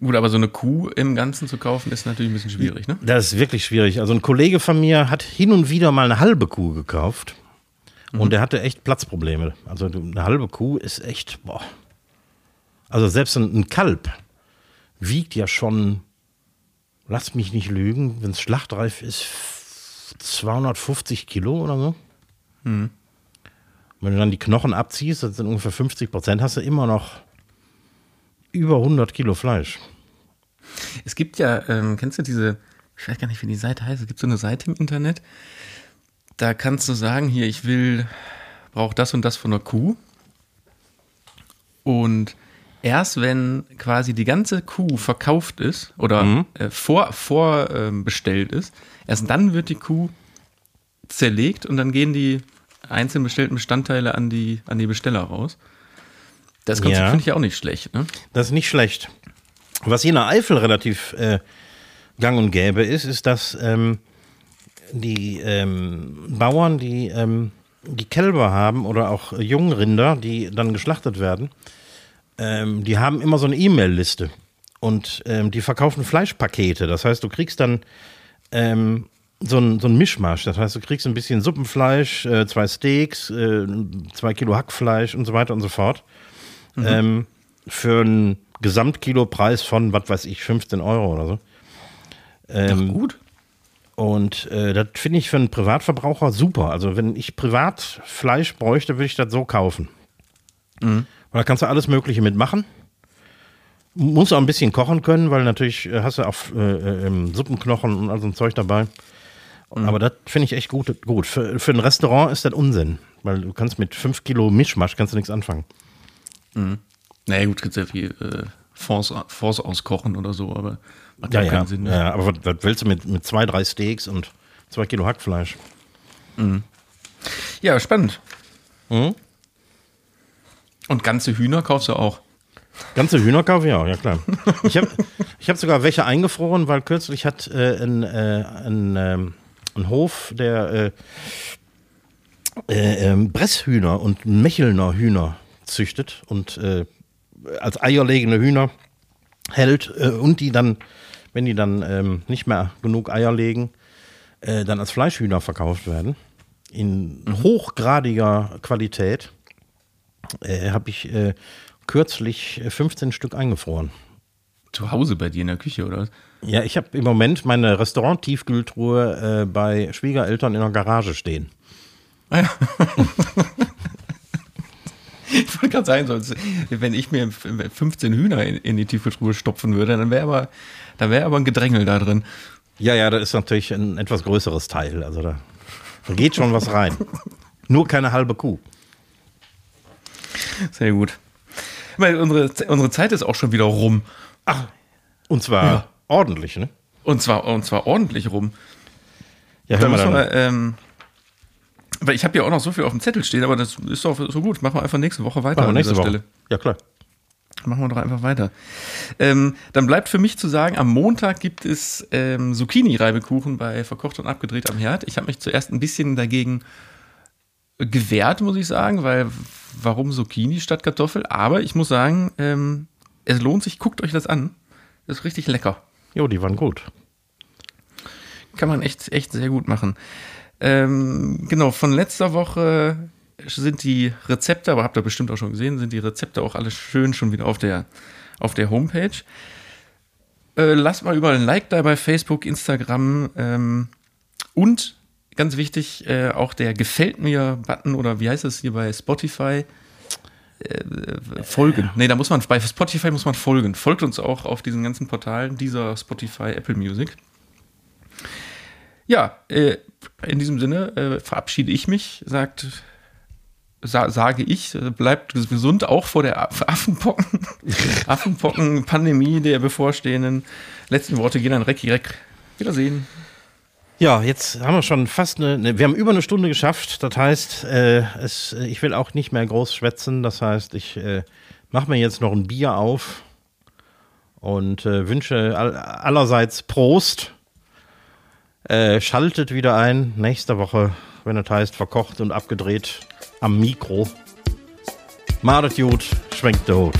Speaker 2: Gut, aber so eine Kuh im Ganzen zu kaufen, ist natürlich ein bisschen schwierig, ne?
Speaker 3: Das ist wirklich schwierig. Also ein Kollege von mir hat hin und wieder mal eine halbe Kuh gekauft und der hatte echt Platzprobleme. Also eine halbe Kuh ist echt, boah. Also selbst ein, Kalb wiegt ja schon, lass mich nicht lügen, wenn es schlachtreif ist, 250 Kilo oder so. Wenn du dann die Knochen abziehst, das sind ungefähr 50 Prozent, hast du immer noch über 100 Kilo Fleisch.
Speaker 2: Es gibt ja, ähm, kennst du diese, ich weiß gar nicht, wie die Seite heißt, es gibt so eine Seite im Internet, da kannst du sagen, hier, ich will, brauche das und das von einer Kuh. Und erst wenn quasi die ganze Kuh verkauft ist oder äh, vor, vor ähm, ist, erst dann wird die Kuh zerlegt und dann gehen die einzeln bestellten Bestandteile an die, an die Besteller raus. Das Konzept
Speaker 3: Ja.
Speaker 2: finde ich ja auch nicht schlecht, ne?
Speaker 3: Das ist nicht schlecht. Was hier in der Eifel relativ äh, gang und gäbe ist, ist, dass ähm, die ähm, Bauern, die ähm, die Kälber haben oder auch Jungrinder, die dann geschlachtet werden, ähm, die haben immer so eine E-Mail-Liste und ähm, die verkaufen Fleischpakete. Das heißt, du kriegst dann ähm, so ein, so ein Mischmasch. Das heißt, du kriegst ein bisschen Suppenfleisch, äh, zwei Steaks, äh, zwei Kilo Hackfleisch und so weiter und so fort. Ähm, für einen Gesamtkilopreis von, was weiß ich, 15 Euro oder so. Ähm,
Speaker 2: Gut.
Speaker 3: und äh, das finde ich für einen Privatverbraucher super. Also wenn ich privat Fleisch bräuchte, würde ich das so kaufen. Weil da kannst du alles Mögliche mitmachen. Muss auch ein bisschen kochen können, weil natürlich äh, hast du auch äh, äh, ähm, Suppenknochen und all so ein Zeug dabei. Aber das finde ich echt gut. gut. Für, für ein Restaurant ist das Unsinn, weil du kannst mit 5 Kilo Mischmasch kannst du nichts anfangen.
Speaker 2: Naja, gut, gibt ja viel äh, Fonds, Fonds auskochen oder so, aber macht
Speaker 3: Ja,
Speaker 2: ja, keinen Sinn.
Speaker 3: Ja aber was, was willst du mit, mit zwei, drei Steaks und zwei Kilo Hackfleisch?
Speaker 2: Ja, spannend.
Speaker 3: Mhm.
Speaker 2: Und ganze Hühner kaufst du auch.
Speaker 3: Ganze Hühnerkauf, ja, ja klar. Ich habe ich hab sogar welche eingefroren, weil kürzlich hat äh, ein, äh, ein, ähm, ein Hof, der äh, äh, ähm, Bresshühner und Mechelner Hühner züchtet und äh, als eierlegende Hühner hält äh, und die dann, wenn die dann ähm, nicht mehr genug Eier legen, äh, dann als Fleischhühner verkauft werden. In hochgradiger Qualität äh, habe ich äh, kürzlich äh, 15 Stück eingefroren.
Speaker 2: Zu Hause bei dir in der Küche, oder was?
Speaker 3: Ja, ich habe im Moment meine Restaurant-Tiefkühltruhe äh, bei Schwiegereltern in der Garage stehen.
Speaker 2: Ah ja. ich wollte gerade sagen, sonst, wenn ich mir 15 Hühner in, in die Tiefkühltruhe stopfen würde, dann wäre aber, da wäre aber ein Gedrängel da drin.
Speaker 3: Ja, ja, da ist natürlich ein etwas größeres Teil. Also da, da geht schon was rein. Nur keine halbe Kuh.
Speaker 2: Sehr gut. Weil unsere, unsere Zeit ist auch schon wieder rum.
Speaker 3: Und zwar
Speaker 2: Ja.
Speaker 3: ordentlich, ne?
Speaker 2: Und zwar, und zwar ordentlich rum.
Speaker 3: Ja,
Speaker 2: Da
Speaker 3: hör mal
Speaker 2: müssen
Speaker 3: dann.
Speaker 2: wir, ähm, weil ich habe ja auch noch so viel auf dem Zettel stehen, aber das ist doch so gut. Machen wir einfach nächste Woche weiter
Speaker 3: Machen wir
Speaker 2: an dieser
Speaker 3: Woche.
Speaker 2: Stelle.
Speaker 3: Ja, klar.
Speaker 2: Machen wir doch einfach weiter. Ähm, dann bleibt für mich zu sagen, am Montag gibt es ähm, Zucchini-Reibekuchen bei Verkocht und Abgedreht am Herd. Ich habe mich zuerst ein bisschen dagegen gewehrt, muss ich sagen, weil warum Zucchini statt Kartoffel? Aber ich muss sagen, ähm, es lohnt sich, guckt euch das an. Das ist richtig lecker.
Speaker 3: Jo, die waren gut.
Speaker 2: Kann man echt, echt sehr gut machen. Ähm, genau, von letzter Woche sind die Rezepte, aber habt ihr bestimmt auch schon gesehen, sind die Rezepte auch alle schön schon wieder auf der, auf der Homepage. Äh, lasst mal überall ein Like da bei Facebook, Instagram ähm, und ganz wichtig, äh, auch der Gefällt mir-Button oder wie heißt es hier bei Spotify? Äh, folgen. Nee, da muss man, bei Spotify muss man folgen. Folgt uns auch auf diesen ganzen Portalen, dieser Spotify, Apple Music. Ja, äh, in diesem Sinne äh, verabschiede ich mich, sagt, sa sage ich, äh, bleibt gesund, auch vor der Aff- Affenpocken, Affenpocken-Pandemie der bevorstehenden. Letzten Worte gehen an Recki Reck. Wiedersehen.
Speaker 3: Ja, jetzt haben wir schon fast eine, eine wir haben über eine Stunde geschafft. Das heißt, äh, es, ich will auch nicht mehr groß schwätzen. Das heißt, ich äh, mache mir jetzt noch ein Bier auf und äh, wünsche all, allerseits Prost. Äh, schaltet wieder ein nächste Woche, wenn es heißt, verkocht und abgedreht am Mikro. Madet gut, schwenkt der Hut.